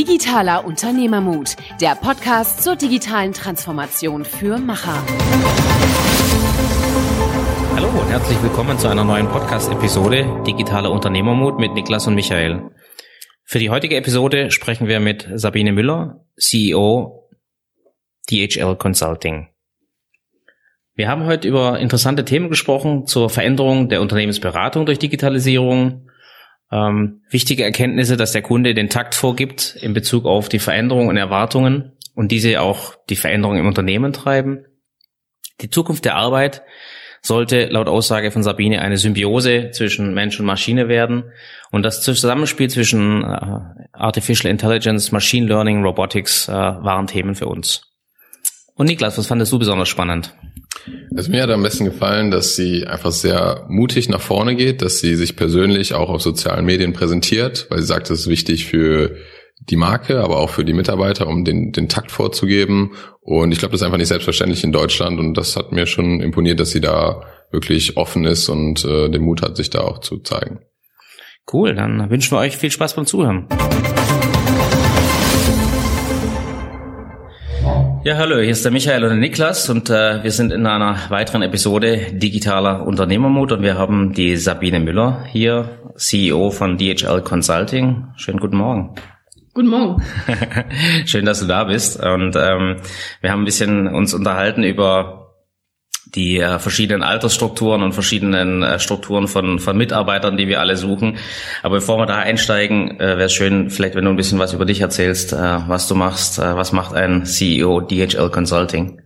Digitaler Unternehmermut, der Podcast zur digitalen Transformation für Macher. Hallo und herzlich willkommen zu einer neuen Podcast-Episode Digitaler Unternehmermut mit Niklas und Michael. Für die heutige Episode sprechen wir mit Sabine Müller, CEO DHL Consulting. Wir haben heute über interessante Themen gesprochen zur Veränderung der Unternehmensberatung durch Digitalisierung, ähm, wichtige Erkenntnisse, dass der Kunde den Takt vorgibt in Bezug auf die Veränderungen und Erwartungen und diese auch die Veränderung im Unternehmen treiben. Die Zukunft der Arbeit sollte laut Aussage von Sabine eine Symbiose zwischen Mensch und Maschine werden. Und das Zusammenspiel zwischen äh, Artificial Intelligence, Machine Learning, Robotics äh, waren Themen für uns. Und Niklas, was fandest du besonders spannend? Also mir hat am besten gefallen, dass sie einfach sehr mutig nach vorne geht, dass sie sich persönlich auch auf sozialen Medien präsentiert, weil sie sagt, das ist wichtig für die Marke, aber auch für die Mitarbeiter, um den, den Takt vorzugeben. Und ich glaube, das ist einfach nicht selbstverständlich in Deutschland. Und das hat mir schon imponiert, dass sie da wirklich offen ist und äh, den Mut hat, sich da auch zu zeigen. Cool, dann wünschen wir euch viel Spaß beim Zuhören. Ja, hallo, hier ist der Michael und der Niklas und äh, wir sind in einer weiteren Episode digitaler Unternehmermut und wir haben die Sabine Müller hier, CEO von DHL Consulting. Schönen guten Morgen. Guten Morgen. Schön, dass du da bist und ähm, wir haben ein bisschen uns unterhalten über die äh, verschiedenen Altersstrukturen und verschiedenen äh, Strukturen von, von Mitarbeitern, die wir alle suchen. Aber bevor wir da einsteigen, äh, wäre es schön, vielleicht wenn du ein bisschen was über dich erzählst, äh, was du machst, äh, was macht ein CEO DHL Consulting?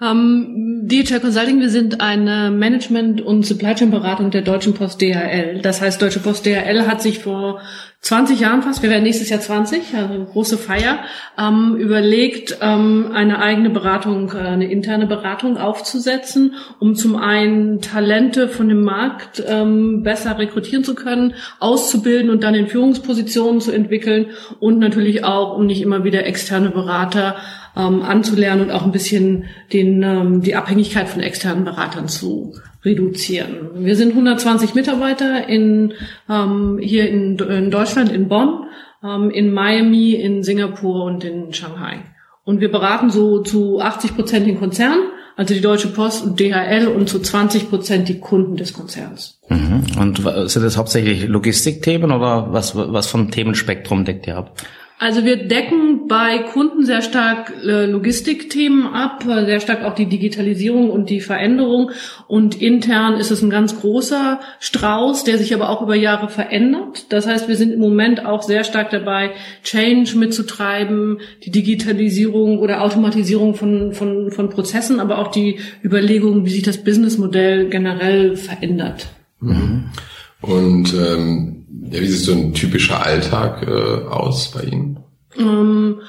Ähm, DHL Consulting, wir sind eine Management- und Supply Chain Beratung der Deutschen Post DHL. Das heißt, Deutsche Post DHL hat sich vor 20 Jahren fast, wir werden nächstes Jahr 20, also große Feier, ähm, überlegt, ähm, eine eigene Beratung, äh, eine interne Beratung aufzusetzen, um zum einen Talente von dem Markt ähm, besser rekrutieren zu können, auszubilden und dann in Führungspositionen zu entwickeln und natürlich auch, um nicht immer wieder externe Berater ähm, anzulernen und auch ein bisschen den, ähm, die Abhängigkeit von externen Beratern zu reduzieren. Wir sind 120 Mitarbeiter in, ähm, hier in, in Deutschland, in Bonn, ähm, in Miami, in Singapur und in Shanghai. Und wir beraten so zu 80 Prozent den Konzern, also die Deutsche Post und DHL und zu 20 Prozent die Kunden des Konzerns. Mhm. Und sind das hauptsächlich Logistikthemen oder was, was vom Themenspektrum deckt ihr ab? Also wir decken bei Kunden sehr stark äh, Logistikthemen ab, äh, sehr stark auch die Digitalisierung und die Veränderung. Und intern ist es ein ganz großer Strauß, der sich aber auch über Jahre verändert. Das heißt, wir sind im Moment auch sehr stark dabei, Change mitzutreiben, die Digitalisierung oder Automatisierung von, von, von Prozessen, aber auch die Überlegung, wie sich das Businessmodell generell verändert. Mhm. Und ähm, ja, wie sieht so ein typischer Alltag äh, aus bei Ihnen? Ähm,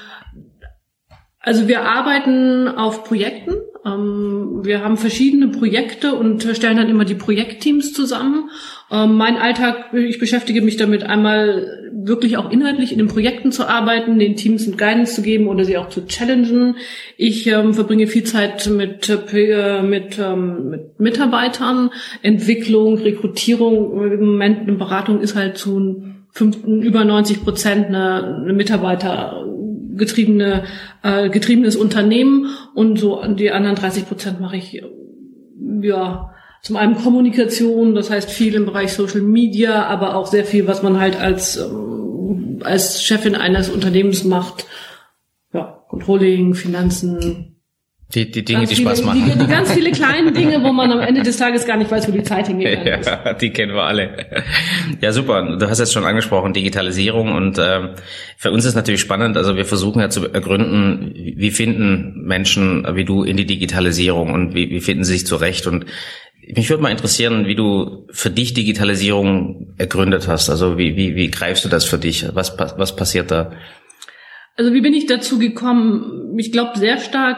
also wir arbeiten auf Projekten. Ähm, wir haben verschiedene Projekte und stellen dann immer die Projektteams zusammen. Ähm, mein Alltag, ich beschäftige mich damit einmal wirklich auch inhaltlich in den Projekten zu arbeiten, den Teams ein Guidance zu geben oder sie auch zu challengen. Ich ähm, verbringe viel Zeit mit, äh, mit, ähm, mit Mitarbeitern, Entwicklung, Rekrutierung. Im Moment eine Beratung ist halt zu über 90 Prozent eine, eine Mitarbeiter getriebene, äh, getriebenes Unternehmen und so die anderen 30 Prozent mache ich ja zum einen Kommunikation, das heißt viel im Bereich Social Media, aber auch sehr viel, was man halt als ähm, als Chefin eines Unternehmens macht, ja Controlling, Finanzen, die, die Dinge, ganz die viele, Spaß machen. Die, die ganz viele kleinen Dinge, wo man am Ende des Tages gar nicht weiß, wo die Zeit hingeht. Ja, die kennen wir alle. Ja, super. Du hast jetzt schon angesprochen, Digitalisierung und äh, für uns ist natürlich spannend, also wir versuchen ja zu ergründen, wie finden Menschen wie du in die Digitalisierung und wie, wie finden sie sich zurecht und mich würde mal interessieren, wie du für dich Digitalisierung ergründet hast. Also wie, wie, wie greifst du das für dich? Was, was passiert da? Also wie bin ich dazu gekommen? Ich glaube sehr stark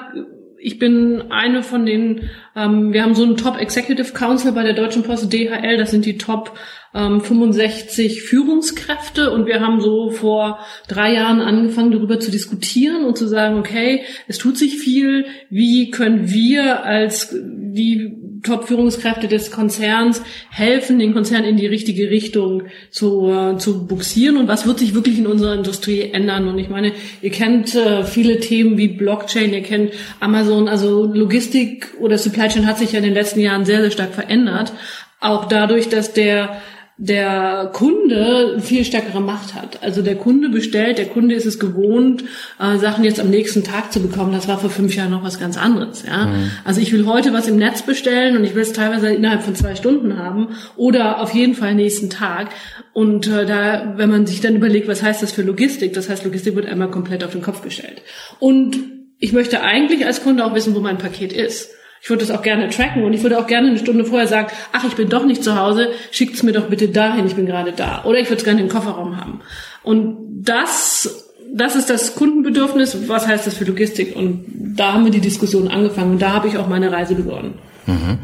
ich bin eine von den, ähm, wir haben so einen Top Executive Council bei der Deutschen Post DHL, das sind die Top ähm, 65 Führungskräfte. Und wir haben so vor drei Jahren angefangen darüber zu diskutieren und zu sagen, okay, es tut sich viel, wie können wir als die Top-Führungskräfte des Konzerns helfen, den Konzern in die richtige Richtung zu, äh, zu buxieren und was wird sich wirklich in unserer Industrie ändern. Und ich meine, ihr kennt äh, viele Themen wie Blockchain, ihr kennt Amazon, also Logistik oder Supply Chain hat sich ja in den letzten Jahren sehr, sehr stark verändert. Auch dadurch, dass der der Kunde viel stärkere Macht hat. Also der Kunde bestellt, der Kunde ist es gewohnt, äh, Sachen jetzt am nächsten Tag zu bekommen. Das war vor fünf Jahren noch was ganz anderes. Ja? Mhm. Also ich will heute was im Netz bestellen und ich will es teilweise innerhalb von zwei Stunden haben oder auf jeden Fall nächsten Tag. Und äh, da, wenn man sich dann überlegt, was heißt das für Logistik? Das heißt, Logistik wird einmal komplett auf den Kopf gestellt. Und ich möchte eigentlich als Kunde auch wissen, wo mein Paket ist. Ich würde das auch gerne tracken und ich würde auch gerne eine Stunde vorher sagen, ach, ich bin doch nicht zu Hause, schickt es mir doch bitte dahin, ich bin gerade da. Oder ich würde es gerne im Kofferraum haben. Und das, das ist das Kundenbedürfnis. Was heißt das für Logistik? Und da haben wir die Diskussion angefangen und da habe ich auch meine Reise begonnen. Mhm.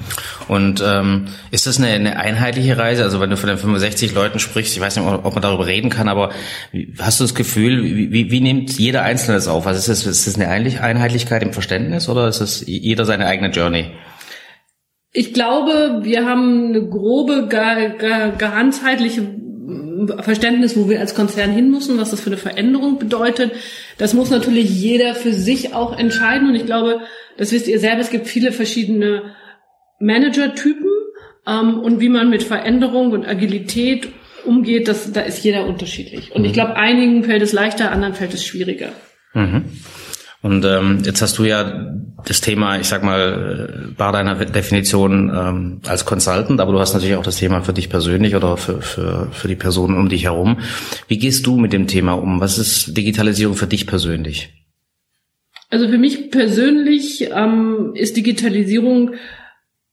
Und ähm, ist das eine, eine einheitliche Reise? Also wenn du von den 65 Leuten sprichst, ich weiß nicht, ob man darüber reden kann, aber hast du das Gefühl, wie, wie, wie nimmt jeder Einzelne das auf? Also ist das, ist das eine Einheitlichkeit im Verständnis oder ist das jeder seine eigene Journey? Ich glaube, wir haben eine grobe, ganzheitliche Verständnis, wo wir als Konzern hin müssen, was das für eine Veränderung bedeutet. Das muss natürlich jeder für sich auch entscheiden. Und ich glaube, das wisst ihr selber, es gibt viele verschiedene Manager-Typen ähm, und wie man mit Veränderung und Agilität umgeht, das, da ist jeder unterschiedlich. Und mhm. ich glaube, einigen fällt es leichter, anderen fällt es schwieriger. Mhm. Und ähm, jetzt hast du ja das Thema, ich sag mal, bei deiner Definition ähm, als Consultant, aber du hast natürlich auch das Thema für dich persönlich oder für, für, für die Personen um dich herum. Wie gehst du mit dem Thema um? Was ist Digitalisierung für dich persönlich? Also für mich persönlich ähm, ist Digitalisierung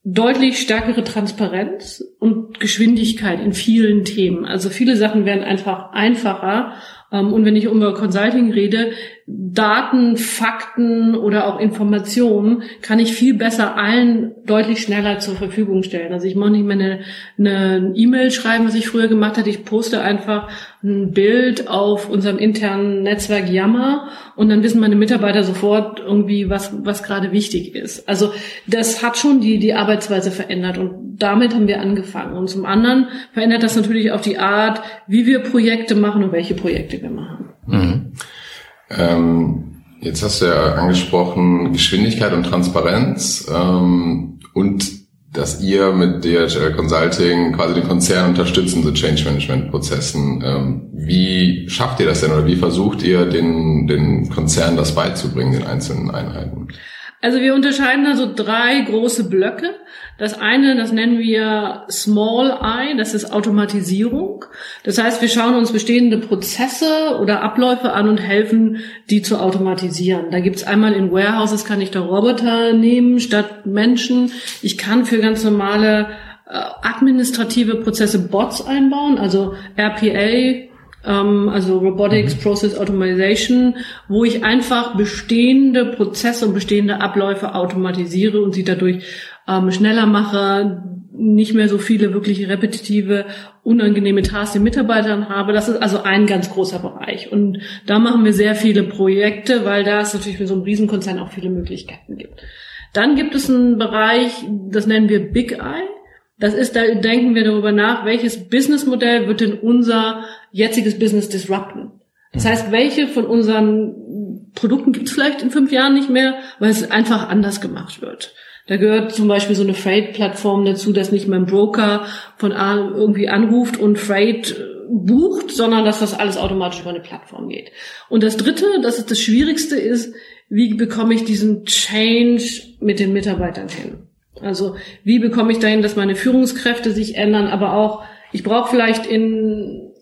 deutlich stärkere Transparenz und Geschwindigkeit in vielen Themen. Also viele Sachen werden einfach einfacher. Ähm, und wenn ich über Consulting rede, Daten, Fakten oder auch Informationen kann ich viel besser allen deutlich schneller zur Verfügung stellen. Also ich mache nicht mehr eine, E-Mail schreiben, was ich früher gemacht hatte. Ich poste einfach ein Bild auf unserem internen Netzwerk Yammer und dann wissen meine Mitarbeiter sofort irgendwie, was, was gerade wichtig ist. Also das hat schon die, die Arbeitsweise verändert und damit haben wir angefangen. Und zum anderen verändert das natürlich auch die Art, wie wir Projekte machen und welche Projekte wir machen. Mhm. Ähm, jetzt hast du ja angesprochen Geschwindigkeit und Transparenz ähm, und dass ihr mit DHL Consulting quasi den Konzern unterstützt in so Change Management Prozessen. Ähm, wie schafft ihr das denn oder wie versucht ihr den, den Konzern das beizubringen, den einzelnen Einheiten? Also wir unterscheiden da so drei große Blöcke. Das eine, das nennen wir Small Eye, das ist Automatisierung. Das heißt, wir schauen uns bestehende Prozesse oder Abläufe an und helfen, die zu automatisieren. Da gibt's einmal in Warehouses, kann ich da Roboter nehmen statt Menschen. Ich kann für ganz normale äh, administrative Prozesse Bots einbauen, also RPA, ähm, also Robotics mhm. Process Automation, wo ich einfach bestehende Prozesse und bestehende Abläufe automatisiere und sie dadurch ähm, schneller mache, nicht mehr so viele wirklich repetitive, unangenehme Tasks den Mitarbeitern habe. Das ist also ein ganz großer Bereich. Und da machen wir sehr viele Projekte, weil da es natürlich für so einen Riesenkonzern auch viele Möglichkeiten gibt. Dann gibt es einen Bereich, das nennen wir Big Eye. Das ist, da denken wir darüber nach, welches Businessmodell wird denn unser jetziges Business disrupten. Das heißt, welche von unseren Produkten gibt es vielleicht in fünf Jahren nicht mehr, weil es einfach anders gemacht wird. Da gehört zum Beispiel so eine Freight-Plattform dazu, dass nicht mein Broker von A irgendwie anruft und Freight äh, bucht, sondern dass das alles automatisch über eine Plattform geht. Und das Dritte, das ist das Schwierigste, ist, wie bekomme ich diesen Change mit den Mitarbeitern hin? Also wie bekomme ich dahin, dass meine Führungskräfte sich ändern, aber auch, ich brauche vielleicht in,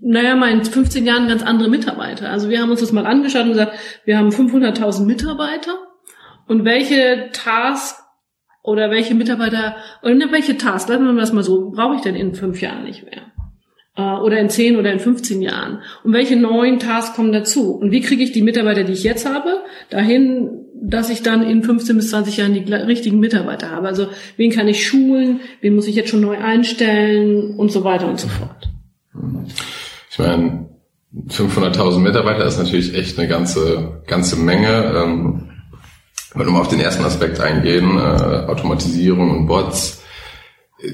naja, mal in 15 Jahren ganz andere Mitarbeiter. Also wir haben uns das mal angeschaut und gesagt, wir haben 500.000 Mitarbeiter und welche Tasks oder welche Mitarbeiter, oder ne, welche Tasks, lassen wir das mal so, brauche ich denn in fünf Jahren nicht mehr? Äh, oder in zehn oder in 15 Jahren? Und welche neuen Tasks kommen dazu? Und wie kriege ich die Mitarbeiter, die ich jetzt habe, dahin, dass ich dann in 15 bis 20 Jahren die richtigen Mitarbeiter habe. Also wen kann ich schulen, wen muss ich jetzt schon neu einstellen und so weiter und so fort. Ich meine, 500.000 Mitarbeiter ist natürlich echt eine ganze ganze Menge. Ähm, Wenn wir mal auf den ersten Aspekt eingehen, äh, Automatisierung und Bots, äh,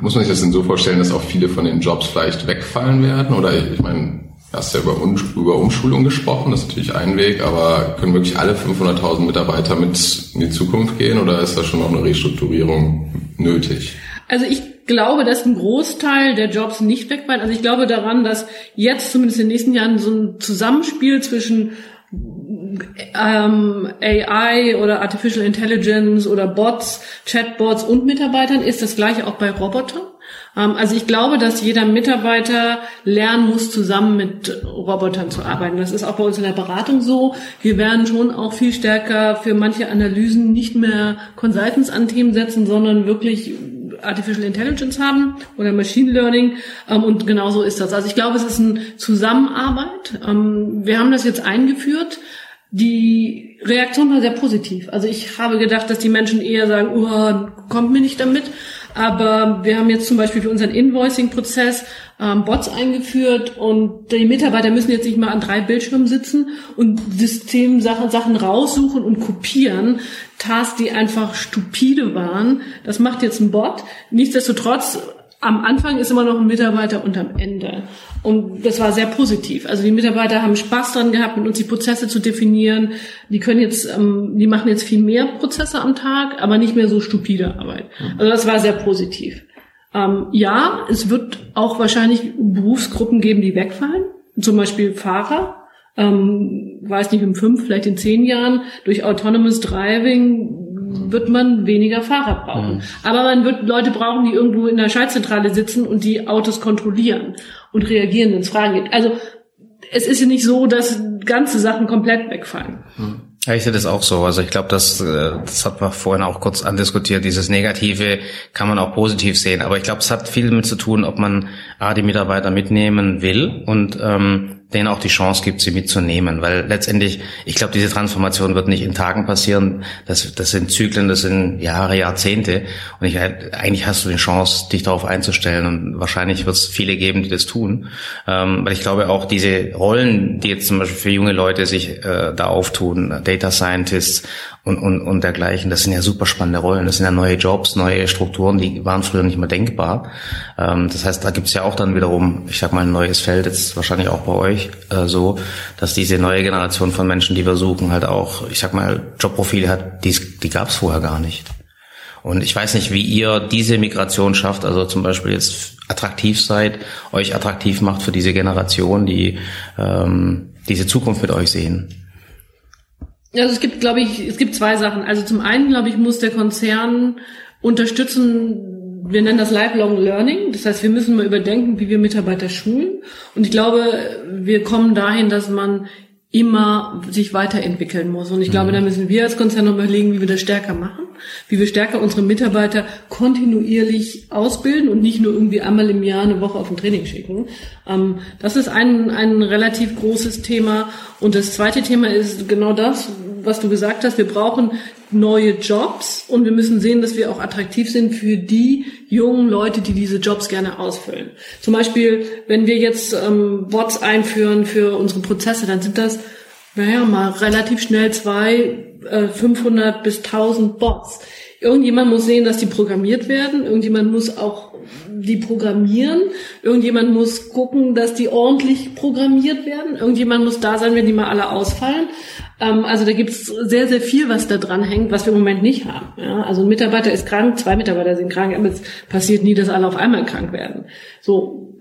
muss man sich das denn so vorstellen, dass auch viele von den Jobs vielleicht wegfallen werden? Oder ich, meine, hast ja über, über Umschulung gesprochen, das ist natürlich ein Weg, aber können wirklich alle 500.000 Mitarbeiter mit in die Zukunft gehen oder ist da schon noch eine Restrukturierung nötig? Also ich glaube, dass ein Großteil der Jobs nicht wegfallen. Also ich glaube daran, dass jetzt zumindest in den nächsten Jahren so ein Zusammenspiel zwischen ähm, AI oder Artificial Intelligence oder Bots, Chatbots und Mitarbeitern ist das gleiche auch bei Robotern. Ähm, also ich glaube, dass jeder Mitarbeiter lernen muss, zusammen mit Robotern zu arbeiten. Das ist auch bei uns in der Beratung so. Wir werden schon auch viel stärker für manche Analysen nicht mehr Consultants an Themen setzen, sondern wirklich Artificial Intelligence haben oder Machine Learning ähm, und genauso ist das. Also ich glaube, es ist eine Zusammenarbeit. Ähm, wir haben das jetzt eingeführt. Die Reaktion war sehr positiv. Also ich habe gedacht, dass die Menschen eher sagen, oh, kommt mir nicht damit. Aber wir haben jetzt zum Beispiel für unseren Invoicing-Prozess ähm, Bots eingeführt und die Mitarbeiter müssen jetzt nicht mal an drei Bildschirmen sitzen und Systemsachen Sachen raussuchen und kopieren. Tasks, die einfach stupide waren. Das macht jetzt ein Bot. Nichtsdestotrotz am Anfang ist immer noch ein Mitarbeiter und am Ende. Und das war sehr positiv. Also die Mitarbeiter haben Spaß dran gehabt, mit uns die Prozesse zu definieren. Die können jetzt, ähm, die machen jetzt viel mehr Prozesse am Tag, aber nicht mehr so stupide Arbeit. Also das war sehr positiv. Ähm, ja, es wird auch wahrscheinlich Berufsgruppen geben, die wegfallen. Zum Beispiel Fahrer. Ähm, weiß nicht, in fünf, vielleicht in zehn Jahren durch Autonomous Driving wird man weniger Fahrer brauchen. Mhm. Aber man wird Leute brauchen, die irgendwo in der Schaltzentrale sitzen und die Autos kontrollieren und reagieren, wenn es Fragen gibt. Also es ist ja nicht so, dass ganze Sachen komplett wegfallen. Mhm. Ja, ich sehe das auch so. Also ich glaube, das, äh, das hat man vorhin auch kurz andiskutiert. Dieses Negative kann man auch positiv sehen. Aber ich glaube, es hat viel damit zu tun, ob man A, die Mitarbeiter mitnehmen will und ähm, denen auch die Chance gibt, sie mitzunehmen. Weil letztendlich, ich glaube, diese Transformation wird nicht in Tagen passieren. Das, das sind Zyklen, das sind Jahre, Jahrzehnte. Und ich, eigentlich hast du die Chance, dich darauf einzustellen. Und wahrscheinlich wird es viele geben, die das tun. Ähm, weil ich glaube auch diese Rollen, die jetzt zum Beispiel für junge Leute sich äh, da auftun, Data Scientists und, und, und dergleichen. Das sind ja super spannende Rollen. Das sind ja neue Jobs, neue Strukturen, die waren früher nicht mehr denkbar. Ähm, das heißt, da gibt's ja auch dann wiederum, ich sag mal, ein neues Feld, jetzt wahrscheinlich auch bei euch äh, so, dass diese neue Generation von Menschen, die wir suchen, halt auch, ich sag mal, Jobprofile hat, die, die gab's vorher gar nicht. Und ich weiß nicht, wie ihr diese Migration schafft, also zum Beispiel jetzt attraktiv seid, euch attraktiv macht für diese Generation, die ähm, diese Zukunft mit euch sehen. Also es gibt, glaube ich, es gibt zwei Sachen. Also zum einen, glaube ich, muss der Konzern unterstützen, wir nennen das Lifelong Learning. Das heißt, wir müssen mal überdenken, wie wir Mitarbeiter schulen. Und ich glaube, wir kommen dahin, dass man immer sich weiterentwickeln muss. Und ich glaube, mhm. da müssen wir als Konzern noch überlegen, wie wir das stärker machen, wie wir stärker unsere Mitarbeiter kontinuierlich ausbilden und nicht nur irgendwie einmal im Jahr eine Woche auf ein Training schicken. Ähm, das ist ein, ein relativ großes Thema. Und das zweite Thema ist genau das, was du gesagt hast. Wir brauchen neue Jobs und wir müssen sehen, dass wir auch attraktiv sind für die jungen Leute, die diese Jobs gerne ausfüllen. Zum Beispiel, wenn wir jetzt ähm, Bots einführen für unsere Prozesse, dann sind das, naja, mal relativ schnell zwei, äh, 500 bis 1000 Bots. Irgendjemand muss sehen, dass die programmiert werden. Irgendjemand muss auch die programmieren. Irgendjemand muss gucken, dass die ordentlich programmiert werden. Irgendjemand muss da sein, wenn die mal alle ausfallen. Ähm, also da gibt's sehr, sehr viel, was da dran hängt, was wir im Moment nicht haben. Ja, also ein Mitarbeiter ist krank, zwei Mitarbeiter sind krank, aber es passiert nie, dass alle auf einmal krank werden. So,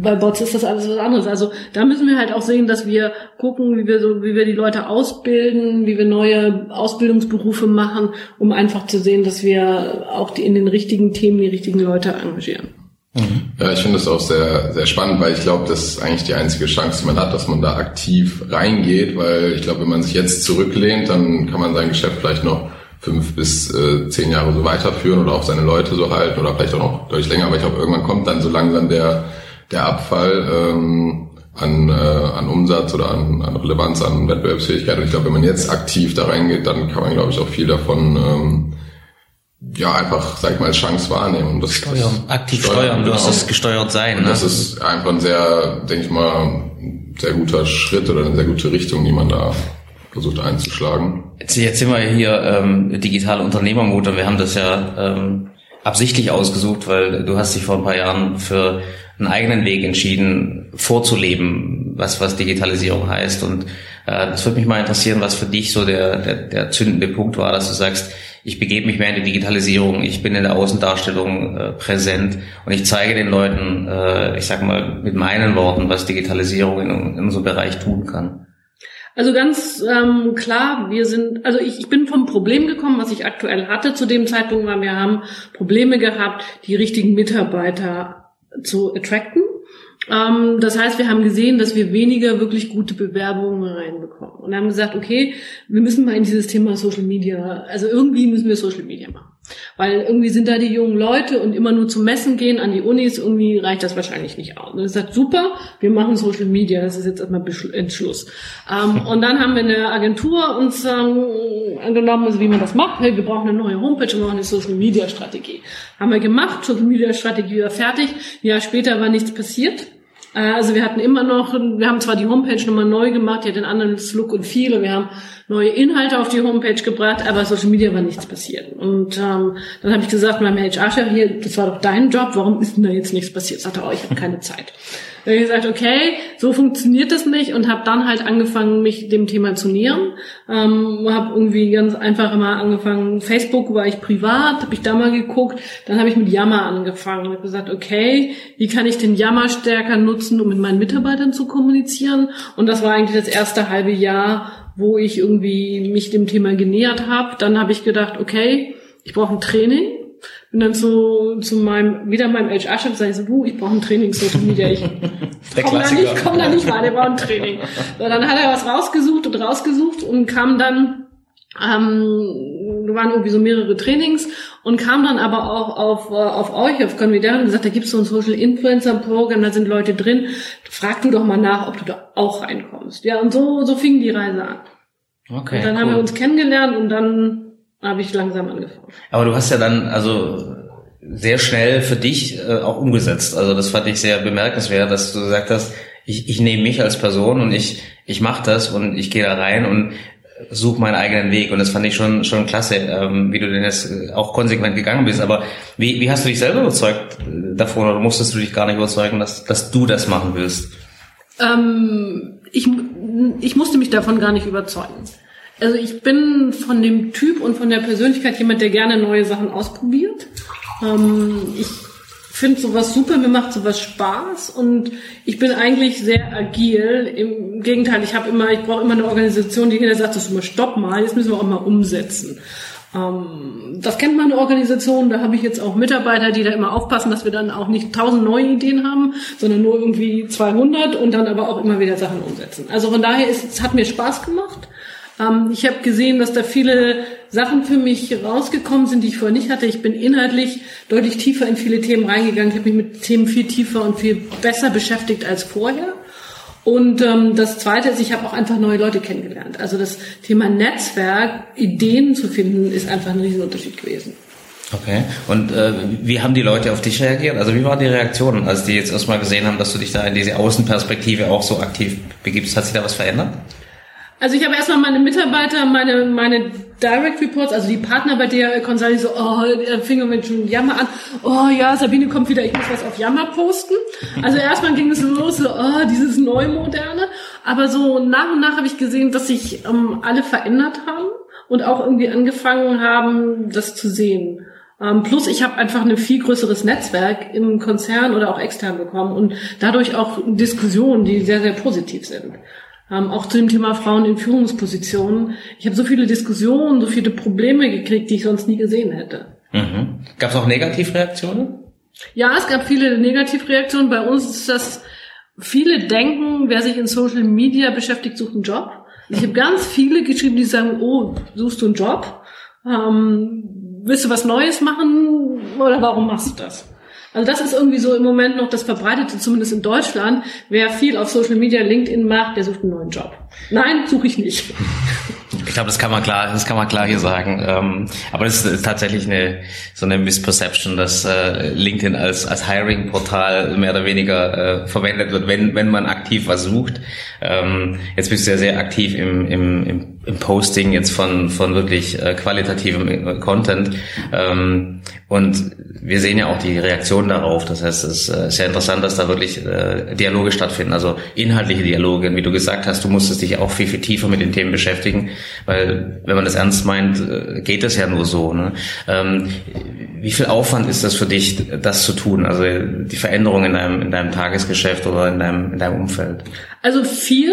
bei Bots ist das alles was anderes. Also da müssen wir halt auch sehen, dass wir gucken, wie wir so, wie wir die Leute ausbilden, wie wir neue Ausbildungsberufe machen, um einfach zu sehen, dass wir auch die, in den richtigen Themen die richtigen Leute engagieren. Mhm. Ja, ich finde das auch sehr, sehr spannend, weil ich glaube, das ist eigentlich die einzige Chance, die man hat, dass man da aktiv reingeht, weil ich glaube, wenn man sich jetzt zurücklehnt, dann kann man sein Geschäft vielleicht noch fünf bis äh, zehn Jahre so weiterführen oder auch seine Leute so halten oder vielleicht auch noch deutlich länger, aber ich glaube, irgendwann kommt dann so langsam der, der Abfall ähm, an, äh, an Umsatz oder an, an Relevanz, an Wettbewerbsfähigkeit. Und ich glaube, wenn man jetzt aktiv da reingeht, dann kann man, glaube ich, auch viel davon ähm, ja, einfach, sag ich mal, als Chance wahrnehmen. Und das, steuern, aktiv steuern, steuern du genau. es gesteuert sein. Und ne? das ist einfach ein sehr, denke ich mal, sehr guter Schritt oder eine sehr gute Richtung, die man da versucht einzuschlagen. Jetzt, jetzt sind wir hier ähm, digitale Unternehmermut und wir haben das ja ähm, absichtlich ausgesucht, weil du hast dich vor ein paar Jahren für einen eigenen Weg entschieden, vorzuleben, was, was Digitalisierung heißt. Und äh, das würde mich mal interessieren, was für dich so der, der, der zündende Punkt war, dass du sagst, ich begebe mich mehr in die Digitalisierung, ich bin in der Außendarstellung äh, präsent und ich zeige den Leuten, äh, ich sag mal mit meinen Worten, was Digitalisierung in, in unserem Bereich tun kann. Also ganz ähm, klar, wir sind, also ich, ich bin vom Problem gekommen, was ich aktuell hatte zu dem Zeitpunkt, weil wir haben Probleme gehabt, die richtigen Mitarbeiter zu attracten. Ähm, das heißt, wir haben gesehen, dass wir weniger wirklich gute Bewerbungen reinbekommen und haben gesagt, okay, wir müssen mal in dieses Thema Social Media, also irgendwie müssen wir Social Media machen. Weil irgendwie sind da die jungen Leute und immer nur zum Messen gehen an die Unis, irgendwie reicht das wahrscheinlich nicht aus. Und er sagt, super, wir machen Social Media, das ist jetzt erstmal Entschluss. Ähm, und dann haben wir eine Agentur uns ähm, angenommen, also wie man das macht. Hey, wir brauchen eine neue Homepage und wir brauchen eine Social Media Strategie. Haben wir gemacht, Social Media Strategie war fertig. Ein Jahr später war nichts passiert. Äh, also wir hatten immer noch, wir haben zwar die Homepage nochmal neu gemacht, die hat den anderen Look und viel und wir haben neue Inhalte auf die Homepage gebracht, aber Social Media war nichts passiert. Und ähm, dann habe ich gesagt, meinem HR-Chef hier, das war doch dein Job, warum ist denn da jetzt nichts passiert? Sagt er, oh, ich habe keine Zeit. Dann habe ich gesagt, okay, so funktioniert das nicht und habe dann halt angefangen, mich dem Thema zu nähern. Ähm, habe irgendwie ganz einfach mal angefangen, Facebook war ich privat, habe ich da mal geguckt, dann habe ich mit Yammer angefangen und habe gesagt, okay, wie kann ich den Yammer stärker nutzen, um mit meinen Mitarbeitern zu kommunizieren? Und das war eigentlich das erste halbe Jahr, wo ich irgendwie mich dem Thema genähert habe. Dann habe ich gedacht, okay, ich brauche ein Training. Bin dann zu, zu meinem, wieder meinem HR-Chef, sage ich so, du, ich brauche ein Training Social Media. Ich komme da nicht, komm da nicht weiter, ich brauche ein Training. So, dann hat er was rausgesucht und rausgesucht und kam dann, ähm, waren irgendwie so mehrere Trainings und kam dann aber auch auf, äh, auf euch, auf Convidere und gesagt, da gibt's so ein Social Influencer Programm, da sind Leute drin. Frag du doch mal nach, ob du da auch reinkommst. Ja, und so, so fing die Reise an. Okay. Und dann cool. haben wir uns kennengelernt und dann habe ich langsam angefangen. Aber du hast ja dann, also sehr schnell für dich äh, auch umgesetzt. Also das fand ich sehr bemerkenswert, dass du gesagt hast, ich, ich nehme mich als Person und ich, ich mache das und ich gehe da rein und suche meinen eigenen Weg. Und das fand ich schon, schon klasse, ähm, wie du denn jetzt auch konsequent gegangen bist. Aber wie, wie hast du dich selber überzeugt davon oder musstest du dich gar nicht überzeugen, dass, dass du das machen willst? Ähm, ich, ich musste mich davon gar nicht überzeugen. Also ich bin von dem Typ und von der Persönlichkeit jemand, der gerne neue Sachen ausprobiert. Ähm, ich finde sowas super, mir macht sowas Spaß und ich bin eigentlich sehr agil. Im Gegenteil, ich habe immer, ich brauche immer eine Organisation, die hinterher sagt, das immer stopp mal, jetzt müssen wir auch mal umsetzen. Ähm, das kennt meine Organisation, da habe ich jetzt auch Mitarbeiter, die da immer aufpassen, dass wir dann auch nicht tausend neue Ideen haben, sondern nur irgendwie 200 und dann aber auch immer wieder Sachen umsetzen. Also von daher ist, es hat mir Spaß gemacht. Ähm, ich habe gesehen, dass da viele Sachen für mich rausgekommen sind, die ich vorher nicht hatte. Ich bin inhaltlich deutlich tiefer in viele Themen reingegangen. Ich habe mich mit Themen viel tiefer und viel besser beschäftigt als vorher. Und ähm, das Zweite ist, ich habe auch einfach neue Leute kennengelernt. Also das Thema Netzwerk, Ideen zu finden, ist einfach ein Riesenunterschied gewesen. Okay. Und äh, wie haben die Leute auf dich reagiert? Also wie waren die Reaktionen, als die jetzt erstmal gesehen haben, dass du dich da in diese Außenperspektive auch so aktiv begibst? Hat sich da was verändert? Also ich habe erstmal meine Mitarbeiter, meine, meine Direct Reports, also die Partner bei der Consulting so, oh, fing mit schon Jammer an, oh ja, Sabine kommt wieder, ich muss was auf Jammer posten. Also erstmal ging es los, so, oh, dieses Neumoderne. Aber so nach und nach habe ich gesehen, dass sich ähm, alle verändert haben und auch irgendwie angefangen haben, das zu sehen. Ähm, plus ich habe einfach ein viel größeres Netzwerk im Konzern oder auch extern bekommen und dadurch auch Diskussionen, die sehr, sehr positiv sind. Ähm, auch zu dem Thema Frauen in Führungspositionen. Ich habe so viele Diskussionen, so viele Probleme gekriegt, die ich sonst nie gesehen hätte. Mhm. Gab es auch Negativreaktionen? Ja, es gab viele Negativreaktionen. Bei uns ist das, viele denken, wer sich in Social Media beschäftigt, sucht einen Job. Ich habe ganz viele geschrieben, die sagen, oh, suchst du einen Job? Ähm, willst du was Neues machen oder warum machst du das? Also das ist irgendwie so im Moment noch das Verbreitete, zumindest in Deutschland. Wer viel auf Social Media, LinkedIn macht, der sucht einen neuen Job. Nein, suche ich nicht. Ich glaube, das kann man klar, das kann man klar hier sagen. Ähm, aber es ist tatsächlich eine so eine Misperception, dass äh, LinkedIn als als Hiring-Portal mehr oder weniger äh, verwendet wird, wenn wenn man aktiv was sucht. Ähm, jetzt bist du ja sehr aktiv im im, im, Posting jetzt von von wirklich äh, qualitativem Content ähm, und wir sehen ja auch die Reaktion darauf. Das heißt, es ist sehr interessant, dass da wirklich äh, Dialoge stattfinden, also inhaltliche Dialoge. Wie du gesagt hast, du musstest dich auch viel viel tiefer mit den Themen beschäftigen weil wenn man das ernst meint, äh, geht das ja nur so. Ne? Ähm, wie viel Aufwand ist das für dich, das zu tun? Also die Veränderung in deinem, in deinem Tagesgeschäft oder in deinem, in deinem Umfeld? Also viel,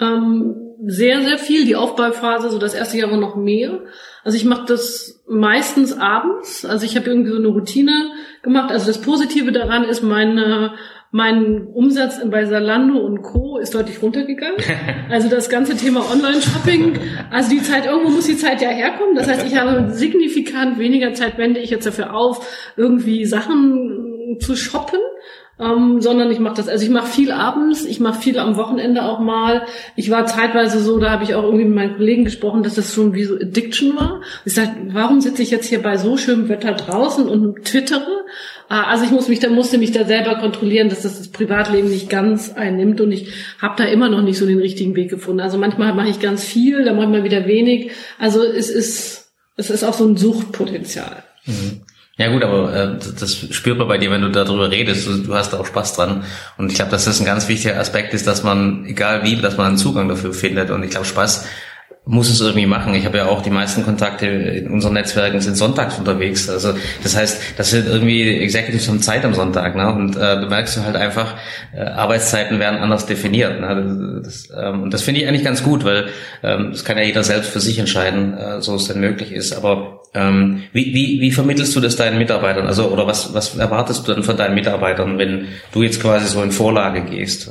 ähm, sehr, sehr viel. Die Aufbauphase, so das erste Jahr war noch mehr. Also ich mache das meistens abends. Also ich habe irgendwie so eine Routine gemacht. Also das Positive daran ist, meine mein Umsatz bei Salando und Co. ist deutlich runtergegangen. Also das ganze Thema Online-Shopping, also die Zeit, irgendwo muss die Zeit ja herkommen. Das heißt, ich habe signifikant weniger Zeit wende ich jetzt dafür auf, irgendwie Sachen zu shoppen. Ähm, sondern ich mache das, also ich mache viel abends, ich mache viel am Wochenende auch mal. Ich war zeitweise so, da habe ich auch irgendwie mit meinen Kollegen gesprochen, dass das schon wie so Addiction war. Ich sage, warum sitze ich jetzt hier bei so schönem Wetter draußen und twittere? Ah, also ich muss mich da, musste mich da selber kontrollieren, dass das das Privatleben nicht ganz einnimmt und ich habe da immer noch nicht so den richtigen Weg gefunden. Also manchmal mache ich ganz viel, dann manchmal wieder wenig. Also es ist, es ist auch so ein Suchtpotenzial. Mhm. Ja gut, aber äh, das spürt man bei dir, wenn du darüber redest. Du, du hast auch Spaß dran. Und ich glaube, dass das ein ganz wichtiger Aspekt ist, dass man, egal wie, dass man einen Zugang dafür findet. Und ich glaube, Spaß muss es irgendwie machen. Ich habe ja auch die meisten Kontakte in unseren Netzwerken sind sonntags unterwegs. Also das heißt, das sind irgendwie Executives haben Zeit am Sonntag, ne? Und äh, du merkst halt einfach, äh, Arbeitszeiten werden anders definiert. Ne? Das, ähm, und das finde ich eigentlich ganz gut, weil ähm, das kann ja jeder selbst für sich entscheiden, äh, so es denn möglich ist. Aber ähm, wie, wie, wie vermittelst du das deinen Mitarbeitern? Also oder was, was erwartest du dann von deinen Mitarbeitern, wenn du jetzt quasi so in Vorlage gehst?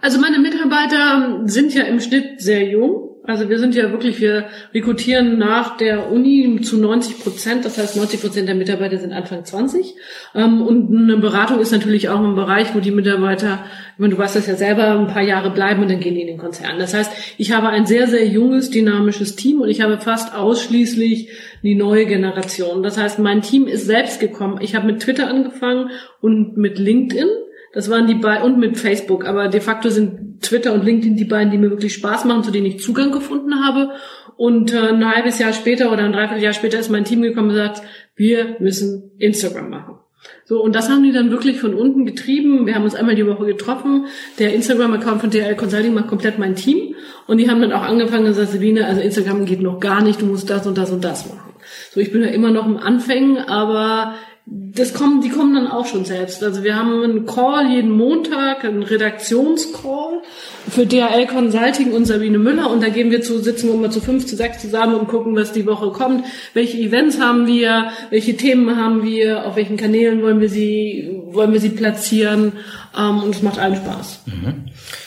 Also meine Mitarbeiter sind ja im Schnitt sehr jung. Also wir sind ja wirklich, wir rekrutieren nach der Uni zu 90 Prozent. Das heißt, 90 Prozent der Mitarbeiter sind Anfang 20. Ähm, und eine Beratung ist natürlich auch ein Bereich, wo die Mitarbeiter, ich meine, du weißt das ja selber, ein paar Jahre bleiben und dann gehen die in den Konzern. Das heißt, ich habe ein sehr, sehr junges, dynamisches Team und ich habe fast ausschließlich die neue Generation. Das heißt, mein Team ist selbst gekommen. Ich habe mit Twitter angefangen und mit LinkedIn. Das waren die beiden und mit Facebook, aber de facto sind Twitter und LinkedIn die beiden, die mir wirklich Spaß machen, zu denen ich Zugang gefunden habe. Und äh, ein halbes Jahr später oder ein Dreivierteljahr später ist mein Team gekommen und sagt, wir müssen Instagram machen. So, und das haben die dann wirklich von unten getrieben. Wir haben uns einmal die Woche getroffen. Der Instagram-Account von DL Consulting macht komplett mein Team. Und die haben dann auch angefangen und gesagt, Sabine, also Instagram geht noch gar nicht, du musst das und das und das machen. So, ich bin ja immer noch im Anfängen, aber das kommen, die kommen dann auch schon selbst. Also wir haben einen Call jeden Montag, einen Redaktionscall für DHL Consulting und Sabine Müller und da gehen wir zu, sitzen wir immer zu fünf, zu sechs zusammen und gucken, was die Woche kommt. Welche Events haben wir? Welche Themen haben wir? Auf welchen Kanälen wollen wir sie, wollen wir sie platzieren? Ähm, und es macht allen Spaß. Mhm.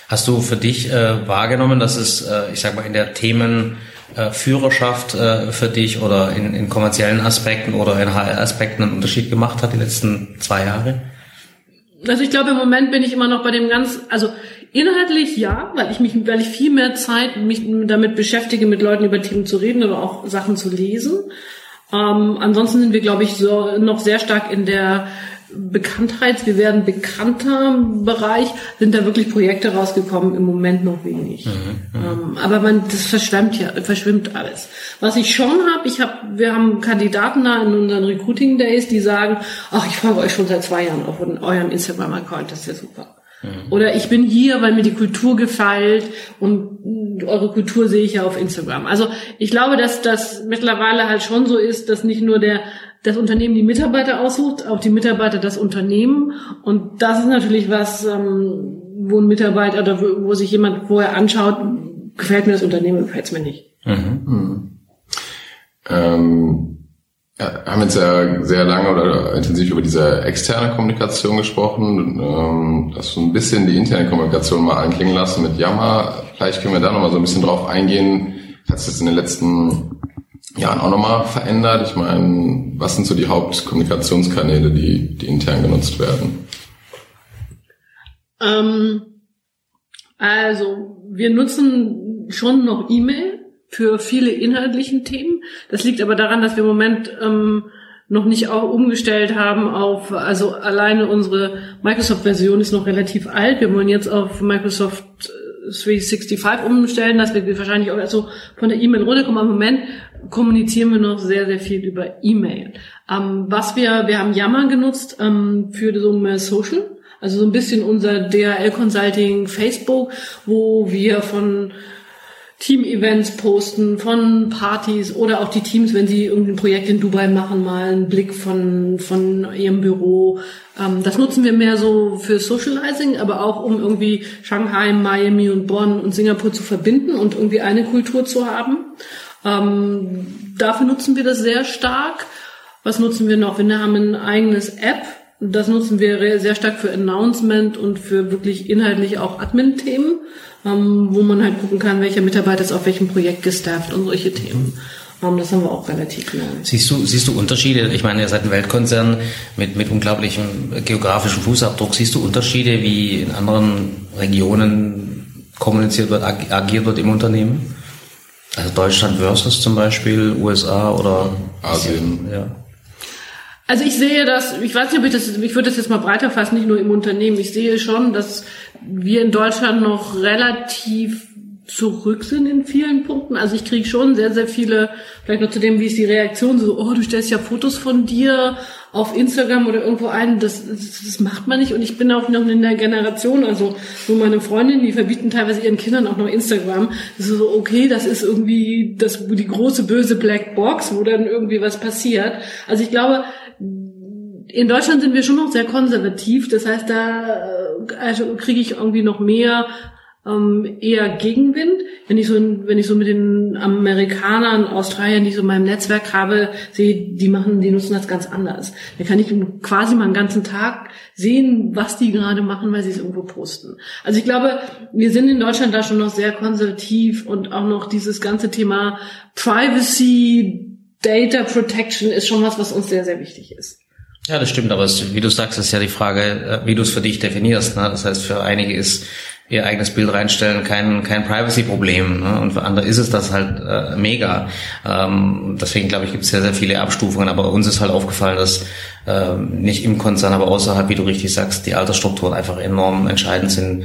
Hast du für dich äh, wahrgenommen, dass es, äh, ich sag mal, in der Themen äh, Führerschaft äh, für dich oder in, in kommerziellen Aspekten oder in HR-Aspekten einen Unterschied gemacht hat die letzten zwei Jahre? Also ich glaube, im Moment bin ich immer noch bei dem ganz, also inhaltlich ja, weil ich mich, weil ich viel mehr Zeit mich damit beschäftige, mit Leuten über Themen zu reden, aber auch Sachen zu lesen. Ähm, ansonsten sind wir, glaube ich, so noch sehr stark in der Bekanntheit, wir werden bekannter Bereich, sind da wirklich Projekte rausgekommen, im Moment noch wenig. Mhm, mhm, ähm, aber man, das verschwimmt ja, verschwimmt alles. Was ich schon habe, ich habe, wir haben Kandidaten da in unseren Recruiting Days, die sagen, ach, ich folge euch schon seit zwei Jahren auf eurem Instagram-Account, das ist ja super. Mhm. Oder ich bin hier, weil mir die Kultur gefällt und eure Kultur sehe ich ja auf Instagram. Also ich glaube, dass das mittlerweile halt schon so ist, dass nicht nur der das Unternehmen die Mitarbeiter aussucht, auch die Mitarbeiter das Unternehmen. Und das ist natürlich was, ähm, wo ein Mitarbeiter oder wo, wo sich jemand vorher anschaut, gefällt mir das Unternehmen, gefällt es mir nicht. Mhm. Mhm. Ähm, ja, haben jetzt ja sehr lange oder intensiv über diese externe Kommunikation gesprochen. Ähm, hast du ein bisschen die interne Kommunikation mal anklingen lassen mit Yammer. Vielleicht können wir da nochmal so ein bisschen drauf eingehen. Hat es jetzt in den letzten Jahren auch nochmal verändert? Ich meine, was sind so die Hauptkommunikationskanäle, die, die intern genutzt werden? Ähm, also, wir nutzen schon noch E-Mail für viele inhaltlichen Themen. Das liegt aber daran, dass wir im Moment ähm, noch nicht auch umgestellt haben auf, also alleine unsere Microsoft-Version ist noch relativ alt. Wir wollen jetzt auf Microsoft 365 umstellen, dass wir wahrscheinlich auch so von der E-Mail runterkommen. Am Moment kommunizieren wir noch sehr, sehr viel über E-Mail. Ähm, was wir, wir haben Yammer genutzt ähm, für so mehr Social. Also so ein bisschen unser DHL Consulting Facebook, wo wir von Team-Events posten, von Partys oder auch die Teams, wenn sie irgendein Projekt in Dubai machen, mal einen Blick von, von ihrem Büro. Ähm, das nutzen wir mehr so für Socializing, aber auch um irgendwie Shanghai, Miami und Bonn und Singapur zu verbinden und irgendwie eine Kultur zu haben. Ähm, dafür nutzen wir das sehr stark. Was nutzen wir noch? Wir haben ein eigenes App. Das nutzen wir sehr stark für Announcement und für wirklich inhaltlich auch Admin-Themen ähm, wo man halt gucken kann, welcher Mitarbeiter ist auf welchem Projekt gestafft und solche Themen. Ähm, das haben wir auch relativ neu. Siehst du, siehst du Unterschiede? Ich meine, ihr seid ein Weltkonzern mit, mit unglaublichem geografischen Fußabdruck. Siehst du Unterschiede, wie in anderen Regionen kommuniziert wird, agiert wird im Unternehmen? Also Deutschland versus zum Beispiel USA oder Asien. Ja. Also ich sehe das, ich weiß nicht, ob ich das, ich würde das jetzt mal breiter fassen, nicht nur im Unternehmen. Ich sehe schon, dass wir in Deutschland noch relativ zurück sind in vielen Punkten. Also ich kriege schon sehr, sehr viele, vielleicht noch zu dem, wie ist die Reaktion, so, oh, du stellst ja Fotos von dir auf Instagram oder irgendwo ein, das, das, das macht man nicht. Und ich bin auch noch in der Generation, also so meine Freundinnen, die verbieten teilweise ihren Kindern auch noch Instagram. Das ist so, okay, das ist irgendwie das, die große böse Black Box, wo dann irgendwie was passiert. Also ich glaube, in Deutschland sind wir schon noch sehr konservativ. Das heißt, da äh, also kriege ich irgendwie noch mehr ähm, eher Gegenwind. Wenn ich so, wenn ich so mit den Amerikanern, Australiern, die ich so in meinem Netzwerk habe, sehe, die machen, die nutzen das ganz anders. Da kann ich quasi mal einen ganzen Tag sehen, was die gerade machen, weil sie es irgendwo posten. Also ich glaube, wir sind in Deutschland da schon noch sehr konservativ und auch noch dieses ganze Thema Privacy, Data Protection ist schon was, was uns sehr, sehr wichtig ist. Ja, das stimmt, aber es, wie du sagst, ist ja die Frage, äh, wie du es für dich definierst. Ne? Das heißt, für einige ist ihr eigenes Bild reinstellen kein, kein Privacy-Problem. Ne? Und für andere ist es das halt äh, mega. Ähm, deswegen glaube ich, gibt es sehr, sehr viele Abstufungen. Aber uns ist halt aufgefallen, dass äh, nicht im Konzern, aber außerhalb, wie du richtig sagst, die Altersstrukturen einfach enorm entscheidend sind,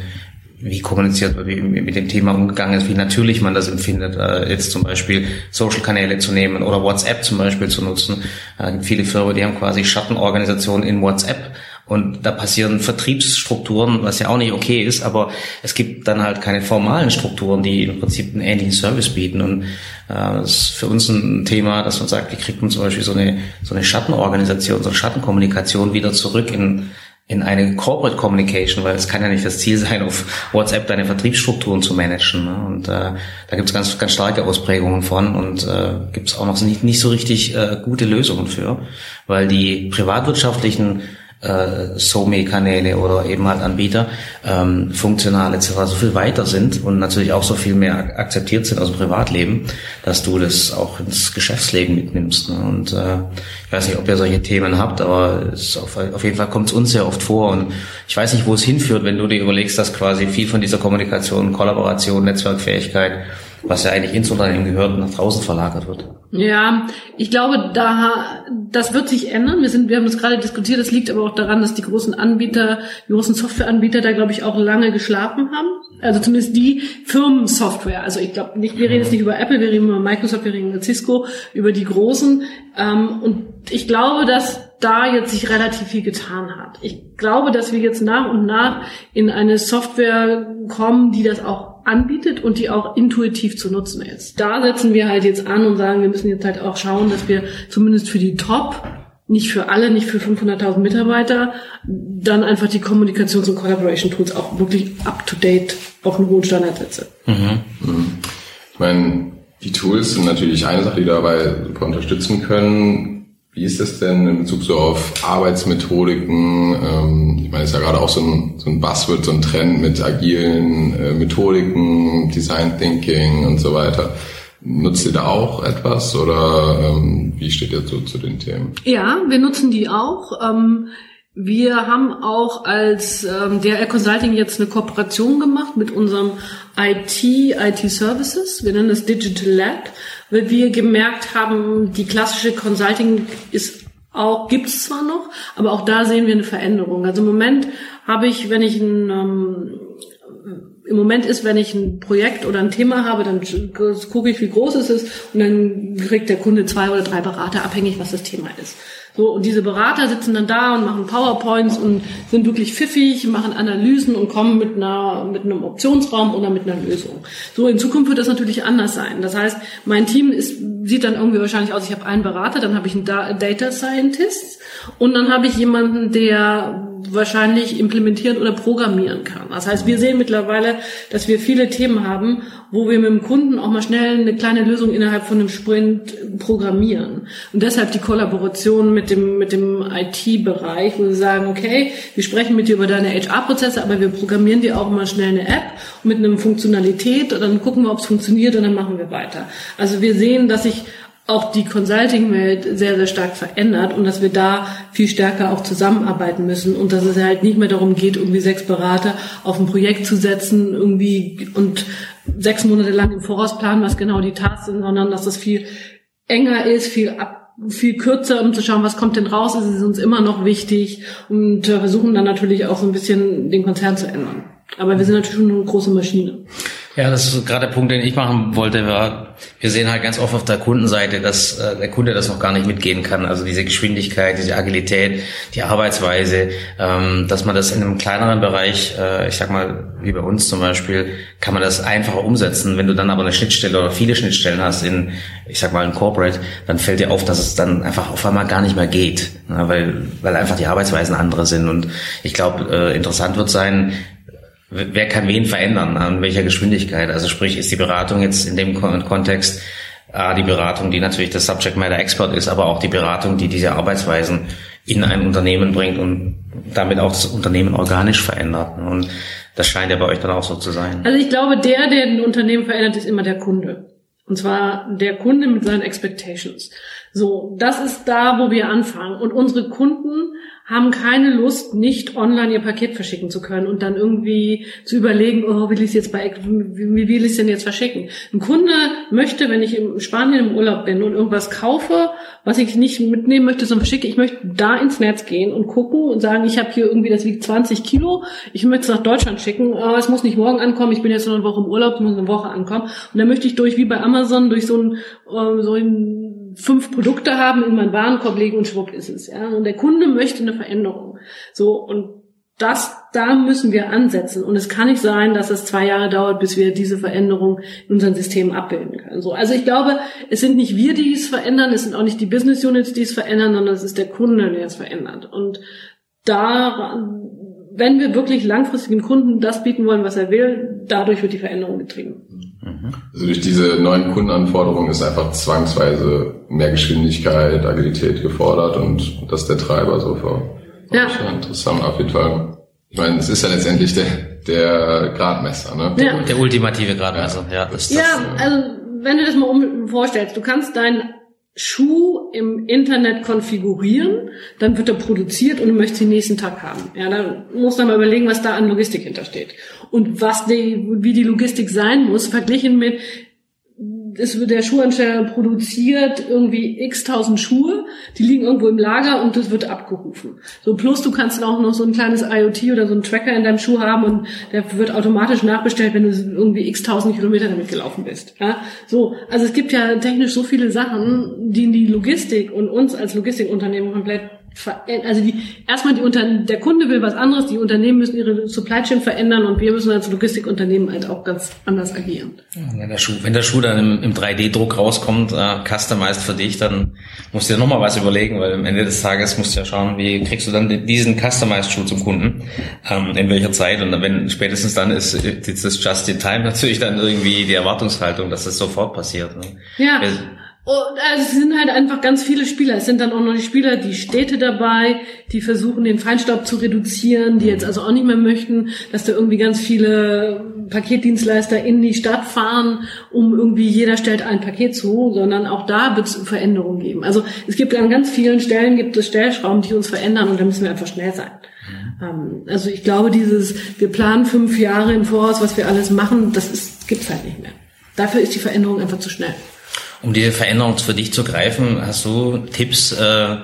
wie kommuniziert wird, wie mit dem Thema umgegangen ist, wie natürlich man das empfindet, äh, jetzt zum Beispiel Social-Kanäle zu nehmen oder WhatsApp zum Beispiel zu nutzen. Äh, viele Firmen, die haben quasi Schattenorganisationen in WhatsApp und da passieren Vertriebsstrukturen, was ja auch nicht okay ist, aber es gibt dann halt keine formalen Strukturen, die im Prinzip einen ähnlichen Service bieten. Und äh, ist für uns ein Thema, dass man sagt, wie kriegt man zum Beispiel so eine, so eine Schattenorganisation, so eine Schattenkommunikation wieder zurück in in eine Corporate Communication, weil es kann ja nicht das Ziel sein, auf WhatsApp deine Vertriebsstrukturen zu managen. Ne? Und äh, da gibt es ganz, ganz starke Ausprägungen von und äh, gibt es auch noch nicht, nicht so richtig äh, gute Lösungen für, weil die privatwirtschaftlichen äh, SOME-Kanäle oder eben halt Anbieter ähm, funktional etc. so viel weiter sind und natürlich auch so viel mehr akzeptiert sind aus dem Privatleben, dass du das auch ins Geschäftsleben mitnimmst. Ne? Und äh, ich weiß nicht, ob ihr solche Themen habt, aber es auf, auf jeden Fall kommt es uns sehr oft vor und ich weiß nicht, wo es hinführt, wenn du dir überlegst, dass quasi viel von dieser Kommunikation, Kollaboration, Netzwerkfähigkeit was ja eigentlich ins Unternehmen gehört, nach draußen verlagert wird. Ja, ich glaube, da das wird sich ändern. Wir sind, wir haben das gerade diskutiert. Das liegt aber auch daran, dass die großen Anbieter, die großen Softwareanbieter, da glaube ich auch lange geschlafen haben. Also zumindest die Firmensoftware. Also ich glaube nicht, wir reden jetzt nicht über Apple, wir reden über Microsoft, wir reden über Cisco, über die großen. Ähm, und ich glaube, dass da jetzt sich relativ viel getan hat. Ich glaube, dass wir jetzt nach und nach in eine Software kommen, die das auch anbietet und die auch intuitiv zu nutzen ist. Da setzen wir halt jetzt an und sagen, wir müssen jetzt halt auch schauen, dass wir zumindest für die Top, nicht für alle, nicht für 500.000 Mitarbeiter, dann einfach die Kommunikations- und Collaboration-Tools auch wirklich up-to-date auf einen hohen Standard setzen. Mhm. Mhm. Ich meine, die Tools sind natürlich eine Sache, die dabei super unterstützen können. Wie ist das denn in Bezug so auf Arbeitsmethodiken? Ähm, ich meine, es ist ja gerade auch so ein, so ein Buzzword, so ein Trend mit agilen äh, Methodiken, Design Thinking und so weiter. Nutzt ihr da auch etwas oder ähm, wie steht ihr so zu den Themen? Ja, wir nutzen die auch. Ähm, Wir haben auch als ähm, DRL Consulting jetzt eine Kooperation gemacht mit unserem IT, IT Services. Wir nennen das Digital Lab, weil wir gemerkt haben, die klassische Consulting ist auch, gibt es zwar noch, aber auch da sehen wir eine Veränderung. Also im Moment habe ich, wenn ich ein, ähm, im Moment ist, wenn ich ein Projekt oder ein Thema habe, dann gucke ich, wie groß es ist und dann kriegt der Kunde zwei oder drei Berater, abhängig, was das Thema ist. So, und diese Berater sitzen dann da und machen PowerPoints und sind wirklich pfiffig, machen Analysen und kommen mit einer, mit einem Optionsraum oder mit einer Lösung. So, in Zukunft wird das natürlich anders sein. Das heißt, mein Team ist, sieht dann irgendwie wahrscheinlich aus, ich habe einen Berater, dann habe ich einen Data Scientist und dann habe ich jemanden, der wahrscheinlich implementieren oder programmieren kann. Das heißt, wir sehen mittlerweile, dass wir viele Themen haben, wo wir mit dem Kunden auch mal schnell eine kleine Lösung innerhalb von einem Sprint programmieren. Und deshalb die Kollaboration mit dem, mit dem IT-Bereich, wo wir sagen, okay, wir sprechen mit dir über deine HR-Prozesse, aber wir programmieren dir auch mal schnell eine App mit einer Funktionalität und dann gucken wir, ob es funktioniert und dann machen wir weiter. Also wir sehen, dass sich auch die Consulting-Welt sehr, sehr stark verändert und dass wir da viel stärker auch zusammenarbeiten müssen und dass es halt nicht mehr darum geht, irgendwie sechs Berater auf ein Projekt zu setzen irgendwie und sechs Monate lang im Voraus planen, was genau die Tasks sind, sondern dass das viel enger ist, viel ab, viel kürzer, um zu schauen, was kommt denn raus, ist es uns immer noch wichtig und äh, versuchen dann natürlich auch so ein bisschen den Konzern zu ändern. Aber wir sind natürlich schon eine große Maschine. Ja, das ist gerade der Punkt, den ich machen wollte. War, wir sehen halt ganz oft auf der Kundenseite, dass äh, der Kunde das noch gar nicht mitgehen kann. Also diese Geschwindigkeit, diese Agilität, die Arbeitsweise, ähm, dass man das in einem kleineren Bereich, äh, ich sag mal, wie bei uns zum Beispiel, kann man das einfacher umsetzen. Wenn du dann aber eine Schnittstelle oder viele Schnittstellen hast in, ich sag mal, in Corporate, dann fällt dir auf, dass es dann einfach auf einmal gar nicht mehr geht, ne? weil, weil einfach die Arbeitsweisen andere sind. Und ich glaube, äh, interessant wird sein, wer kann wen verändern, an welcher Geschwindigkeit. Also sprich, ist die Beratung jetzt in dem Kontext äh, die Beratung, die natürlich das Subject Matter Expert ist, aber auch die Beratung, die diese Arbeitsweisen in ein Unternehmen bringt und damit auch das Unternehmen organisch verändert. Und das scheint ja bei euch dann auch so zu sein. Also ich glaube, der, der ein Unternehmen verändert, ist immer der Kunde. Und zwar der Kunde mit seinen Expectations. So, das ist da, wo wir anfangen. Und unsere Kunden haben keine Lust, nicht online ihr Paket verschicken zu können und dann irgendwie zu überlegen, oh, will ich es jetzt bei, wie will ich es denn jetzt verschicken? Ein Kunde möchte, wenn ich in Spanien im Urlaub bin und irgendwas kaufe, was ich nicht mitnehmen möchte, sondern verschicke, ich möchte da ins Netz gehen und gucken und sagen, ich habe hier irgendwie, das wiegt 20 Kilo, ich möchte es nach Deutschland schicken, aber es muss nicht morgen ankommen, ich bin jetzt nur eine Woche im Urlaub, es muss eine Woche ankommen. Und dann möchte ich durch, wie bei Amazon, durch so ein, äh, so ein fünf Produkte haben, in meinen Warenkorb legen und schwupp ist es. Ja? Und der Kunde möchte eine Veränderung. So und das, da müssen wir ansetzen. Und es kann nicht sein, dass es zwei Jahre dauert, bis wir diese Veränderung in unserem System abbilden können. So, also ich glaube, es sind nicht wir, die es verändern, es sind auch nicht die Business Units, die es verändern, sondern es ist der Kunde, der es verändert. Und da, wenn wir wirklich langfristig dem Kunden das bieten wollen, was er will, dadurch wird die Veränderung getrieben. Also durch diese neuen Kundenanforderungen ist einfach zwangsweise mehr Geschwindigkeit, Agilität gefordert und das ist der Treiber so für. Ja. Interessant auf jeden Fall. Ich meine, es ist ja letztendlich der, der Gradmesser, ne? Ja. Der ultimative Gradmesser, ja. Das, ja, das, also wenn du das mal um, vorstellst, du kannst deinen Schuh im Internet konfigurieren, dann wird er produziert und du möchtest den nächsten Tag haben. Ja, dann musst du mal überlegen, was da an Logistik hintersteht. Und was die, wie die Logistik sein muss, verglichen mit, es wird der Schuhansteller produziert irgendwie x tausend Schuhe, die liegen irgendwo im Lager und das wird abgerufen. So plus du kannst auch noch so ein kleines IoT oder so ein Tracker in deinem Schuh haben und der wird automatisch nachbestellt, wenn du irgendwie x tausend Kilometer damit gelaufen bist. Ja, so also es gibt ja technisch so viele Sachen, die in die Logistik und uns als Logistikunternehmen komplett also die, erstmal die Unter der Kunde will was anderes, die Unternehmen müssen ihre Supply Chain verändern und wir müssen als Logistikunternehmen halt auch ganz anders agieren. Wenn der Schuh, wenn der Schuh dann im, im 3D-Druck rauskommt, äh, customized für dich, dann musst du dir nochmal was überlegen, weil am Ende des Tages musst du ja schauen, wie kriegst du dann diesen customized Schuh zum Kunden, ähm, in welcher Zeit und wenn spätestens dann ist, ist das just in time natürlich dann irgendwie die Erwartungshaltung, dass das sofort passiert. Ne? Ja. Und also es sind halt einfach ganz viele Spieler. Es sind dann auch noch die Spieler, die Städte dabei, die versuchen, den Feinstaub zu reduzieren, die jetzt also auch nicht mehr möchten, dass da irgendwie ganz viele Paketdienstleister in die Stadt fahren, um irgendwie jeder stellt ein Paket zu, sondern auch da wird es Veränderungen geben. Also es gibt an ganz vielen Stellen gibt es Stellschrauben, die uns verändern und da müssen wir einfach schnell sein. Mhm. Also ich glaube, dieses, wir planen fünf Jahre im Voraus, was wir alles machen, das ist, gibt's halt nicht mehr. Dafür ist die Veränderung einfach zu schnell. Um diese Veränderung für dich zu greifen, hast du Tipps, äh,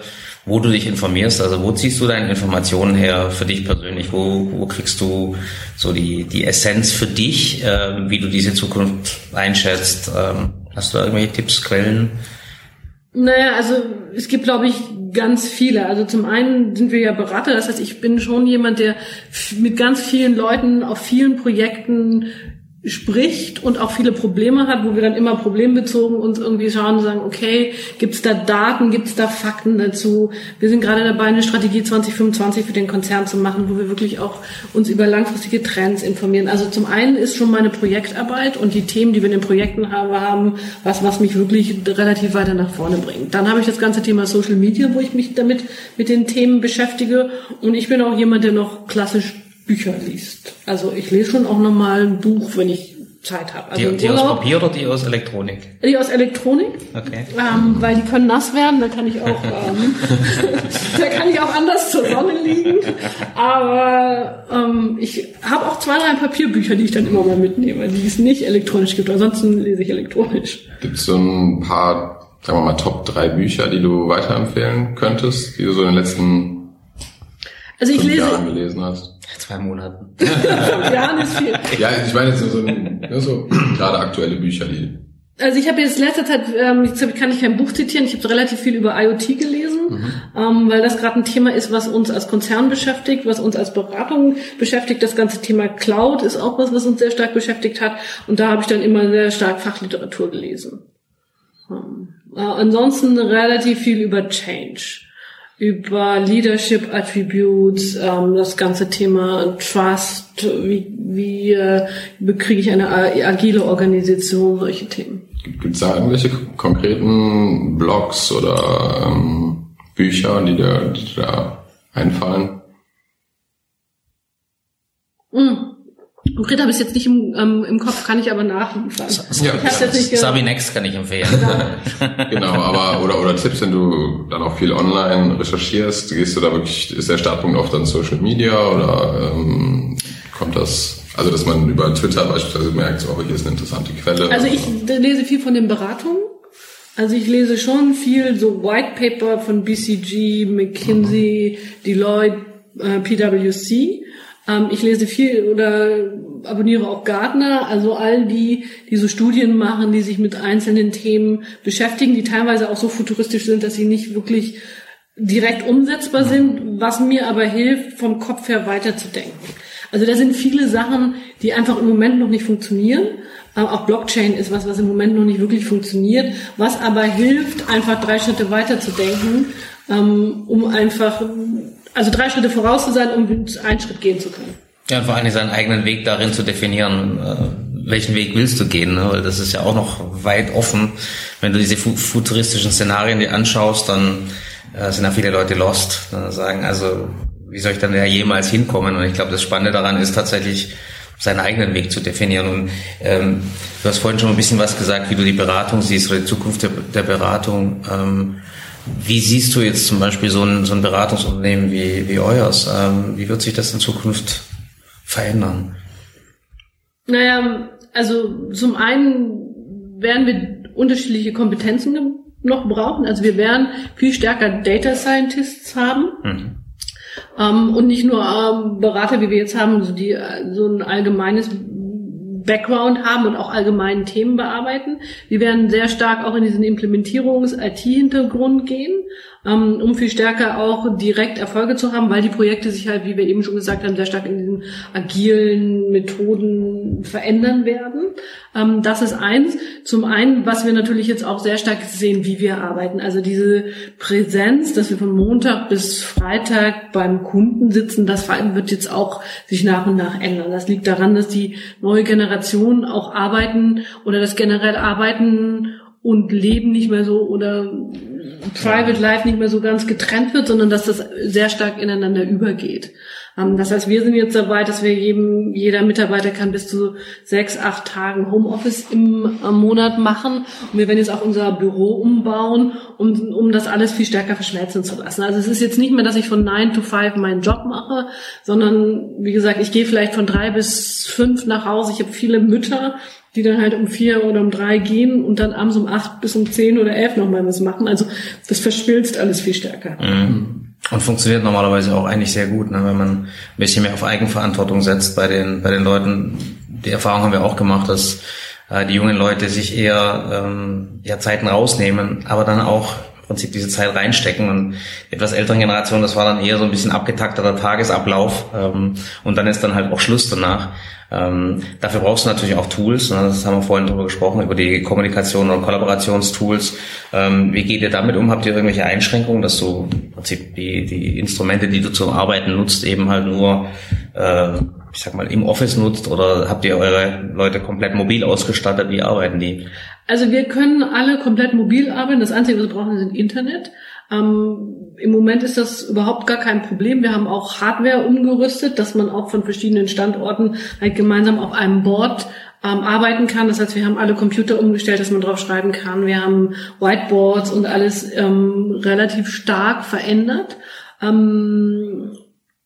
wo du dich informierst? Also wo ziehst du deine Informationen her für dich persönlich? Wo, wo kriegst du so die, die Essenz für dich, äh, wie du diese Zukunft einschätzt? Ähm, hast du da irgendwelche Tipps, Quellen? Naja, also es gibt, glaube ich, ganz viele. Also zum einen sind wir ja Berater, das heißt, ich bin schon jemand, der mit ganz vielen Leuten auf vielen Projekten spricht und auch viele Probleme hat, wo wir dann immer problembezogen uns irgendwie schauen und sagen, okay, gibt es da Daten, gibt es da Fakten dazu? Wir sind gerade dabei, eine Strategie 2025 für den Konzern zu machen, wo wir wirklich auch uns über langfristige Trends informieren. Also zum einen ist schon meine Projektarbeit und die Themen, die wir in den Projekten haben, was, was mich wirklich relativ weiter nach vorne bringt. Dann habe ich das ganze Thema Social Media, wo ich mich damit mit den Themen beschäftige und ich bin auch jemand, der noch klassisch Bücher liest. Also ich lese schon auch nochmal ein Buch, wenn ich Zeit habe. Also die, die aus Papier oder die aus Elektronik? Die aus Elektronik. Okay. Ähm, weil die können nass werden, da kann ich auch, ähm, da kann ich auch anders zur Sonne liegen. Aber ähm, ich habe auch zwei, drei Papierbücher, die ich dann immer mal mitnehme, die es nicht elektronisch gibt. Ansonsten lese ich elektronisch. Gibt es so ein paar, sagen wir mal, Top drei Bücher, die du weiterempfehlen könntest, die du so in den letzten also ich lese, Jahren gelesen hast? Zwei Monaten. Jahren ist viel. Ja, ich meine jetzt so, so, so gerade aktuelle Bücher, die. Also ich habe jetzt letzter Zeit, ähm, jetzt kann ich kein Buch zitieren, ich habe relativ viel über IoT gelesen, mhm. ähm, weil das gerade ein Thema ist, was uns als Konzern beschäftigt, was uns als Beratung beschäftigt. Das ganze Thema Cloud ist auch was, was uns sehr stark beschäftigt hat. Und da habe ich dann immer sehr stark Fachliteratur gelesen. Ähm, äh, ansonsten relativ viel über Change über Leadership Attributes, ähm, das ganze Thema Trust, wie, wie äh, bekriege ich eine agile Organisation, solche Themen. Gibt es da irgendwelche konkreten Blogs oder ähm, Bücher, die dir, die dir da einfallen? Mm. Konkret habe ich jetzt nicht im, ähm, im Kopf, kann ich aber nachliefern. Ja, ich Sabi Next kann ich empfehlen. Genau. genau, aber oder oder Tipps, wenn du dann auch viel online recherchierst, gehst du da wirklich, ist der Startpunkt oft dann Social Media oder ähm, kommt das, also dass man über Twitter beispielsweise merkt, oh, hier ist eine interessante Quelle. Also ich lese viel von den Beratungen. Also ich lese schon viel so White Paper von BCG, McKinsey, mhm. Deloitte, äh, PwC. Ähm, ich lese viel oder abonniere auch Gartner, also all die, die so Studien machen, die sich mit einzelnen Themen beschäftigen, die teilweise auch so futuristisch sind, dass sie nicht wirklich direkt umsetzbar sind, was mir aber hilft, vom Kopf her weiterzudenken. Also da sind viele Sachen, die einfach im Moment noch nicht funktionieren. Ähm, auch Blockchain ist was, was im Moment noch nicht wirklich funktioniert, was aber hilft, einfach drei Schritte weiterzudenken, ähm, um einfach also drei Schritte voraus zu sein, um einen Schritt gehen zu können. Ja, und vor allem seinen eigenen Weg darin zu definieren, äh, welchen Weg willst du gehen, ne? weil das ist ja auch noch weit offen. Wenn du diese futuristischen Szenarien dir anschaust, dann äh, sind da viele Leute lost, ne? sagen, also wie soll ich dann da jemals hinkommen? Und ich glaube, das Spannende daran ist tatsächlich, seinen eigenen Weg zu definieren. Und ähm, du hast vorhin schon ein bisschen was gesagt, wie du die Beratung siehst oder die Zukunft der, der Beratung. Ähm, wie siehst du jetzt zum Beispiel so ein, so ein Beratungsunternehmen wie, wie euers? Ähm, wie wird sich das in Zukunft verändern? Naja, also zum einen werden wir unterschiedliche Kompetenzen noch brauchen. Also wir werden viel stärker Data Scientists haben. Mhm. Ähm, und nicht nur ähm, Berater, wie wir jetzt haben, so, die, so ein allgemeines Background haben und auch allgemeinen Themen bearbeiten. Wir werden sehr stark auch in diesen Implementierungs-IT-Hintergrund gehen um viel stärker auch direkt Erfolge zu haben, weil die Projekte sich halt, wie wir eben schon gesagt haben, sehr stark in diesen agilen Methoden verändern werden. Ähm, das ist eins. Zum einen, was wir natürlich jetzt auch sehr stark sehen, wie wir arbeiten. Also diese Präsenz, dass wir von Montag bis Freitag beim Kunden sitzen, das wird jetzt auch sich nach und nach ändern. Das liegt daran, dass die neue Generation auch arbeiten oder das generell Arbeiten und Leben nicht mehr so oder Private Life nicht mehr so ganz getrennt wird, sondern dass das sehr stark ineinander übergeht. Ähm, das heißt, wir sind jetzt dabei, dass wir jedem, jeder Mitarbeiter kann bis zu sechs, acht Tagen Homeoffice im, im Monat machen. Und wir werden jetzt auch unser Büro umbauen, um, um das alles viel stärker verschmelzen zu lassen. Also es ist jetzt nicht mehr, dass ich von nine to five meinen Job mache, sondern wie gesagt, ich gehe vielleicht von drei bis fünf nach Hause. Ich habe viele Mütter, die dann halt um vier oder um drei gehen und dann abends um acht bis um zehn oder elf nochmal was machen. Also das verschmilzt alles viel stärker. Mhm. Und funktioniert normalerweise auch eigentlich sehr gut, ne, wenn man ein bisschen mehr auf Eigenverantwortung setzt bei den, bei den Leuten. Die Erfahrung haben wir auch gemacht, dass äh, die jungen Leute sich eher ähm, ja, Zeiten rausnehmen, aber dann auch Prinzip diese Zeit reinstecken. Und etwas älteren Generation, das war dann eher so ein bisschen abgetakteter Tagesablauf ähm, und dann ist dann halt auch Schluss danach. Ähm, dafür brauchst du natürlich auch Tools. Ne? Das haben wir vorhin drüber gesprochen, über die Kommunikation und Kollaborationstools. Ähm, wie geht ihr damit um? Habt ihr irgendwelche Einschränkungen, dass du im Prinzip die, die Instrumente, die du zum Arbeiten nutzt, eben halt nur, äh, ich sag mal, im Office nutzt oder habt ihr eure Leute komplett mobil ausgestattet? Wie arbeiten die? Also wir können alle komplett mobil arbeiten. Das Einzige, was wir brauchen, ist Internet. Ähm, Im Moment ist das überhaupt gar kein Problem. Wir haben auch Hardware umgerüstet, dass man auch von verschiedenen Standorten halt gemeinsam auf einem Board ähm, arbeiten kann. Das heißt, wir haben alle Computer umgestellt, dass man drauf schreiben kann. Wir haben Whiteboards und alles ähm, relativ stark verändert. Ähm,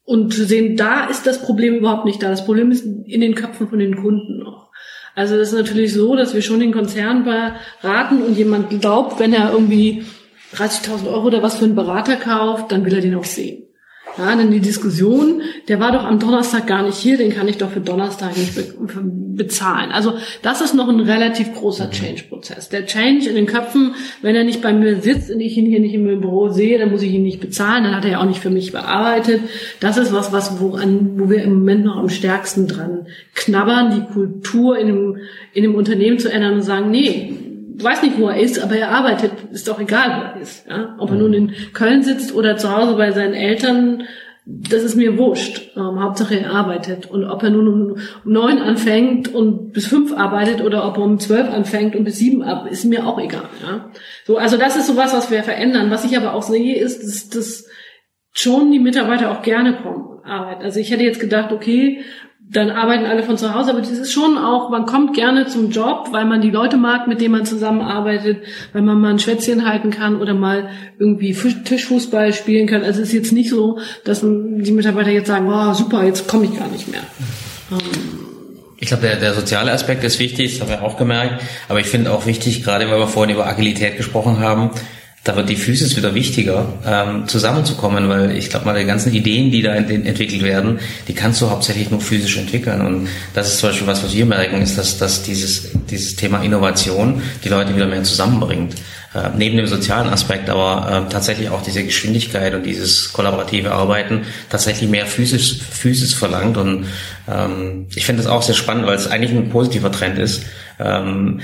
und sehen, da ist das Problem überhaupt nicht da. Das Problem ist in den Köpfen von den Kunden. Also das ist natürlich so, dass wir schon den Konzern beraten und jemand glaubt, wenn er irgendwie 30.000 Euro oder was für einen Berater kauft, dann will er den auch sehen. Ja, dann die Diskussion, der war doch am Donnerstag gar nicht hier, den kann ich doch für Donnerstag nicht be bezahlen. Also das ist noch ein relativ großer mhm. Change-Prozess. Der Change in den Köpfen, wenn er nicht bei mir sitzt und ich ihn hier nicht im Büro sehe, dann muss ich ihn nicht bezahlen, dann hat er ja auch nicht für mich bearbeitet. Das ist was, was woran, wo wir im Moment noch am stärksten dran knabbern, die Kultur in dem, in dem Unternehmen zu ändern und sagen, nee, weiß nicht, wo er ist, aber er arbeitet, ist doch egal, wo er ist. Ja? Ob er nun in Köln sitzt oder zu Hause bei seinen Eltern, das ist mir wurscht. Ähm, Hauptsache er arbeitet. Und ob er nun um, neun anfängt und bis fünf arbeitet oder ob er um zwölf anfängt und bis sieben ab, ist mir auch egal. Ja? So, also das ist sowas, was wir verändern. Was ich aber auch sehe, ist, dass, dass schon die Mitarbeiter auch gerne kommen und arbeiten. Also ich hätte jetzt gedacht, okay, dann arbeiten alle von zu Hause, aber das ist schon auch, man kommt gerne zum Job, weil man die Leute mag, mit denen man zusammenarbeitet, weil man mal ein Schwätzchen halten kann oder mal irgendwie Tischfußball spielen kann. Also es ist jetzt nicht so, dass die Mitarbeiter jetzt sagen, wow, super, jetzt komme ich gar nicht mehr. Ich glaube, der, der soziale Aspekt ist wichtig, das haben wir auch gemerkt. Aber ich finde auch wichtig, gerade weil wir vorhin über Agilität gesprochen haben, da wird die Physis wieder wichtiger, ähm, zusammenzukommen, weil ich glaube mal, die ganzen Ideen, die da ent entwickelt werden, die kannst du hauptsächlich nur physisch entwickeln. Und das ist zum Beispiel was, was wir merken, ist, dass, dass dieses, dieses Thema Innovation die Leute wieder mehr zusammenbringt. Äh, neben dem sozialen Aspekt, aber äh, tatsächlich auch diese Geschwindigkeit und dieses kollaborative Arbeiten tatsächlich mehr Physis, Physis verlangt. Und ähm, ich finde das auch sehr spannend, weil es eigentlich ein positiver Trend ist. Ähm,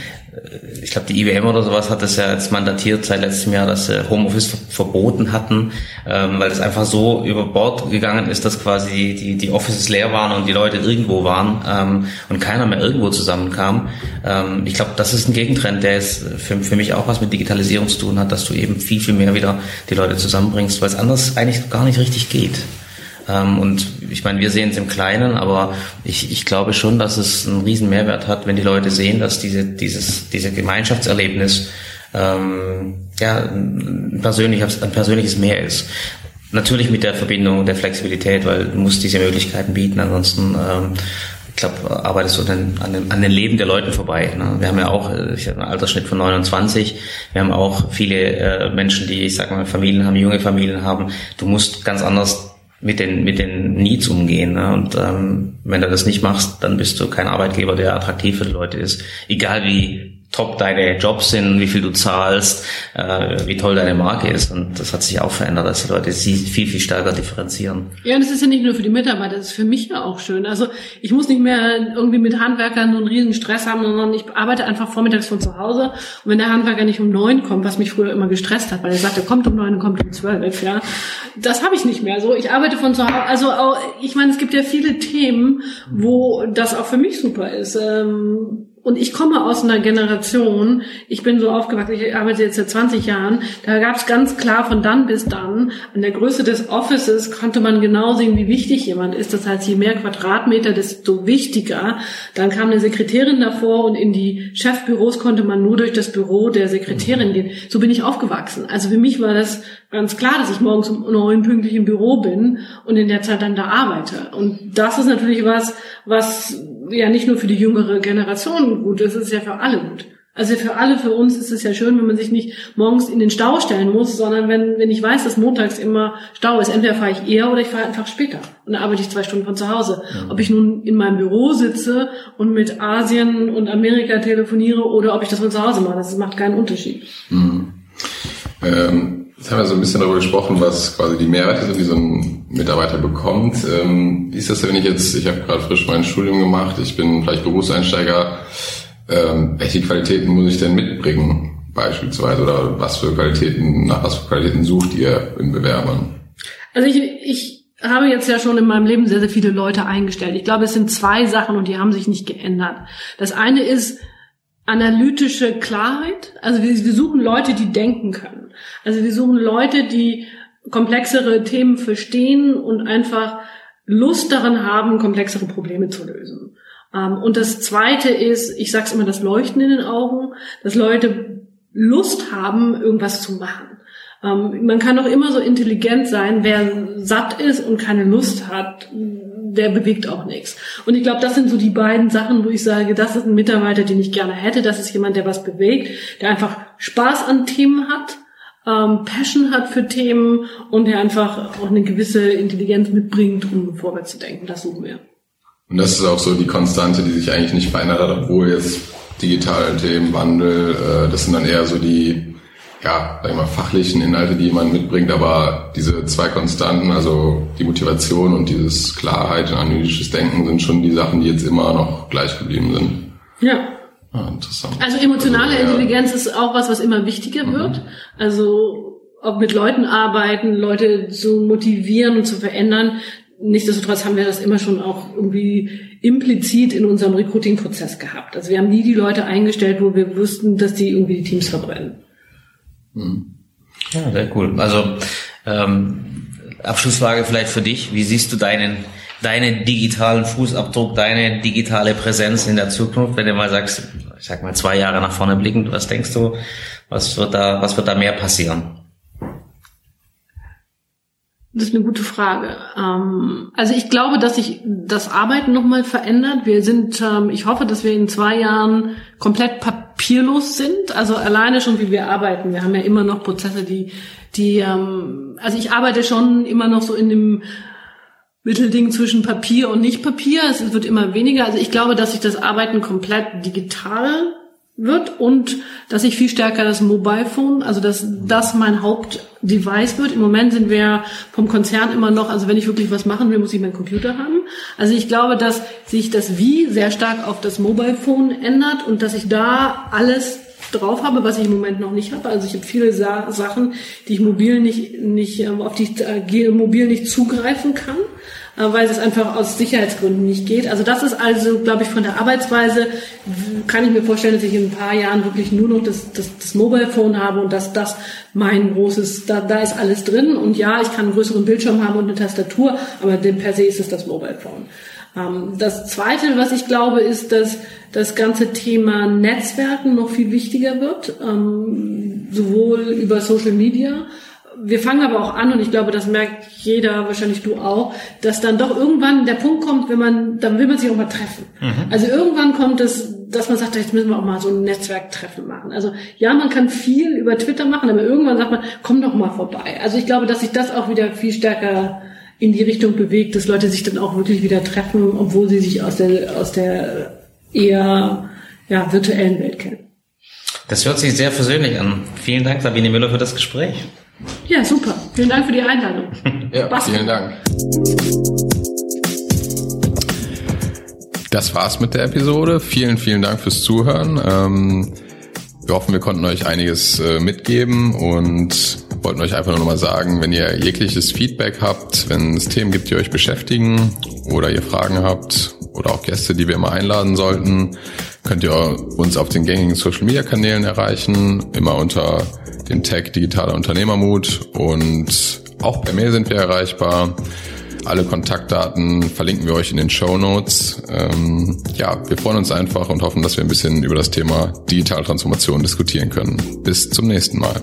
ich glaube, die IBM oder sowas hat das ja jetzt mandatiert seit letztem Jahr, dass sie Homeoffice verboten hatten, ähm, weil es einfach so über Bord gegangen ist, dass quasi die, die Offices leer waren und die Leute irgendwo waren ähm, und keiner mehr irgendwo zusammenkam. Ähm, ich glaube, das ist ein Gegentrend, der ist für, für mich auch was mit Digitalisierung zu tun hat, dass du eben viel, viel mehr wieder die Leute zusammenbringst, weil es anders eigentlich gar nicht richtig geht. Ähm, und ich meine, wir sehen es im Kleinen, aber ich, ich glaube schon, dass es einen riesen Mehrwert hat, wenn die Leute sehen, dass diese, dieses, diese Gemeinschaftserlebnis ähm, ja, ein persönliches, ein persönliches Mehr ist. Natürlich mit der Verbindung der Flexibilität, weil du musst diese Möglichkeiten bieten, ansonsten ähm, ich glaube, arbeitest du dann an den, an den Leben der Leuten vorbei. Ne? Wir haben ja auch, äh, ich habe einen Altersschnitt von 29, wir haben auch viele äh, Menschen, die, ich sag mal, Familien haben, junge Familien haben. Du musst ganz anders mit den, mit den Needs umgehen. Ne? Und ähm, wenn du das nicht machst, dann bist du kein Arbeitgeber, der attraktiv für die Leute ist. Egal wie top deine Jobs sind, wie viel du zahlst, äh, wie toll deine Marke ist. Und das hat sich auch verändert, dass die Leute sie viel, viel stärker differenzieren. Ja, und das ist ja nicht nur für die Mitarbeiter, das ist für mich ja auch schön. Also ich muss nicht mehr irgendwie mit Handwerkern so einen riesen Stress haben, sondern ich arbeite einfach vormittags von zu Hause. Und wenn der Handwerker nicht um neun kommt, was mich früher immer gestresst hat, weil er sagte, kommt um neun und kommt um zwölf, ja, das habe ich nicht mehr. So, ich arbeite von zu Hause. Also auch, ich meine, es gibt ja viele Themen, wo das auch für mich super ist. Ähm, und ich komme aus einer Generation, ich bin so aufgewachsen, ich arbeite jetzt seit 20 Jahren, da gab es ganz klar von dann bis dann, an der Größe des Offices konnte man genau sehen, wie wichtig jemand ist. Das heißt, je mehr Quadratmeter, desto wichtiger. Dann kam eine Sekretärin davor und in die Chefbüros konnte man nur durch das Büro der Sekretärin gehen. So bin ich aufgewachsen. Also für mich war das ganz klar, dass ich morgens um neun pünktlich im Büro bin und in der Zeit dann da arbeite. Und das ist natürlich was, was ja nicht nur für die jüngere Generation gut ist, es ist ja für alle gut. Also für alle, für uns ist es ja schön, wenn man sich nicht morgens in den Stau stellen muss, sondern wenn, wenn ich weiß, dass montags immer Stau ist, entweder fahre ich eher oder ich fahre einfach später. Und dann arbeite ich zwei Stunden von zu Hause. Mhm. Ob ich nun in meinem Büro sitze und mit Asien und Amerika telefoniere oder ob ich das von zu Hause mache, das macht keinen Unterschied. Mhm. Ähm Jetzt haben wir so ein bisschen darüber gesprochen, was quasi die Mehrwerte sind, die so ein Mitarbeiter bekommt. Ähm, wie ist das, wenn ich jetzt, ich habe gerade frisch mein Studium gemacht, ich bin vielleicht Berufseinsteiger, ähm, welche Qualitäten muss ich denn mitbringen beispielsweise oder was für Qualitäten, nach was für Qualitäten sucht ihr in Bewerbern? Also ich, ich habe jetzt ja schon in meinem Leben sehr, sehr viele Leute eingestellt. Ich glaube, es sind zwei Sachen und die haben sich nicht geändert. Das eine ist, analytische Klarheit. Also wir, wir suchen Leute, die denken können. Also wir suchen Leute, die komplexere Themen verstehen und einfach Lust daran haben, komplexere Probleme zu lösen. Ähm, und das Zweite ist, ich sage immer, das Leuchten in den Augen, dass Leute Lust haben, irgendwas zu machen. Ähm, man kann auch immer so intelligent sein, wer satt ist und keine Lust hat, der bewegt auch nichts. Und ich glaube, das sind so die beiden Sachen, wo ich sage, das ist ein Mitarbeiter, den ich gerne hätte. Das ist jemand, der was bewegt, der einfach Spaß an Themen hat, ähm, Passion hat für Themen und der einfach auch eine gewisse Intelligenz mitbringt, um vorwärts zu denken. Das suchen wir. Und das ist auch so die Konstante, die sich eigentlich nicht verändert hat, obwohl jetzt digitale Themen, Wandel, äh, das sind dann eher so die ja, sag ich mal, fachlichen Inhalte, die jemand mitbringt, aber diese zwei Konstanten, also die Motivation und dieses Klarheit und analytisches Denken sind schon die Sachen, die jetzt immer noch gleich geblieben sind. Ja. Ah, interessant. Also emotionale also, Intelligenz ja. ist auch was, was immer wichtiger mhm. wird. Also ob mit Leuten arbeiten, Leute zu motivieren und zu verändern. Nichtsdestotrotz haben wir das immer schon auch irgendwie implizit in unserem Recruiting-Prozess gehabt. Also wir haben nie die Leute eingestellt, wo wir wussten, dass die irgendwie die Teams verbrennen. Ja, sehr cool. Also ähm, Abschlussfrage vielleicht für dich. Wie siehst du deinen, deinen digitalen Fußabdruck, deine digitale Präsenz in der Zukunft, wenn du mal sagst, ich sag mal zwei Jahre nach vorne blickend, was denkst du, was wird da, was wird da mehr passieren? Das ist eine gute Frage. Ähm, also ich glaube, dass sich das Arbeiten nochmal verändert. Wir sind, ähm, ich hoffe, dass wir in zwei Jahren komplett papierlos sind. Also alleine schon, wie wir arbeiten. Wir haben ja immer noch Prozesse, die, die, ähm, also ich arbeite schon immer noch so in dem Mittelding zwischen Papier und Nicht-Papier. Es wird immer weniger. Also ich glaube, dass sich das Arbeiten komplett digital wird und dass ich viel stärker das Mobile Phone, also dass das mein Hauptdevice wird. Im Moment sind wir vom Konzern immer noch, also wenn ich wirklich was machen will, muss ich meinen Computer haben. Also ich glaube, dass sich das Wie sehr stark auf das Mobile Phone ändert und dass ich da alles drauf habe, was ich im Moment noch nicht habe. Also ich habe viele Sa Sachen, die ich mobil nicht, nicht ähm, auf die ich äh, mobil nicht zugreifen kann. Äh, weil es einfach aus Sicherheitsgründen nicht geht. Also das ist also, glaube ich, von der Arbeitsweise, kann ich mir vorstellen, dass ich in ein paar Jahren wirklich nur noch das, das, das Mobile Phone habe und dass das mein großes, da, da ist alles drin. Und ja, ich kann einen größeren Bildschirm haben und eine Tastatur, aber per se ist es das Mobile Phone. Ähm, das Zweite, was ich glaube, ist, dass das ganze Thema Netzwerken noch viel wichtiger wird, ähm, sowohl über Social Media wir fangen aber auch an und ich glaube, das merkt jeder, wahrscheinlich du auch, dass dann doch irgendwann der Punkt kommt, wenn man, dann will man sich auch mal treffen. Mhm. Also irgendwann kommt es, dass man sagt, jetzt müssen wir auch mal so ein Netzwerktreffen machen. Also ja, man kann viel über Twitter machen, aber irgendwann sagt man, komm doch mal vorbei. Also ich glaube, dass sich das auch wieder viel stärker in die Richtung bewegt, dass Leute sich dann auch wirklich wieder treffen, obwohl sie sich aus der, aus der eher ja, virtuellen Welt kennen. Das hört sich sehr versöhnlich an. Vielen Dank, Sabine Müller, für das Gespräch. Ja, super. Vielen Dank für die Einladung. ja, Basta. vielen Dank. Das war's mit der Episode. Vielen, vielen Dank fürs Zuhören. Ähm, wir hoffen, wir konnten euch einiges äh, mitgeben und wollten euch einfach nur nochmal sagen, wenn ihr jegliches Feedback habt, wenn es Themen gibt, die euch beschäftigen oder ihr Fragen habt oder auch Gäste, die wir immer einladen sollten, könnt ihr uns auf den gängigen Social Media Kanälen erreichen, immer unter dem Tag digitaler Unternehmermut und auch per Mail sind wir erreichbar. Alle Kontaktdaten verlinken wir euch in den Show Notes. Ähm, ja, wir freuen uns einfach und hoffen, dass wir ein bisschen über das Thema digitale Transformation diskutieren können. Bis zum nächsten Mal.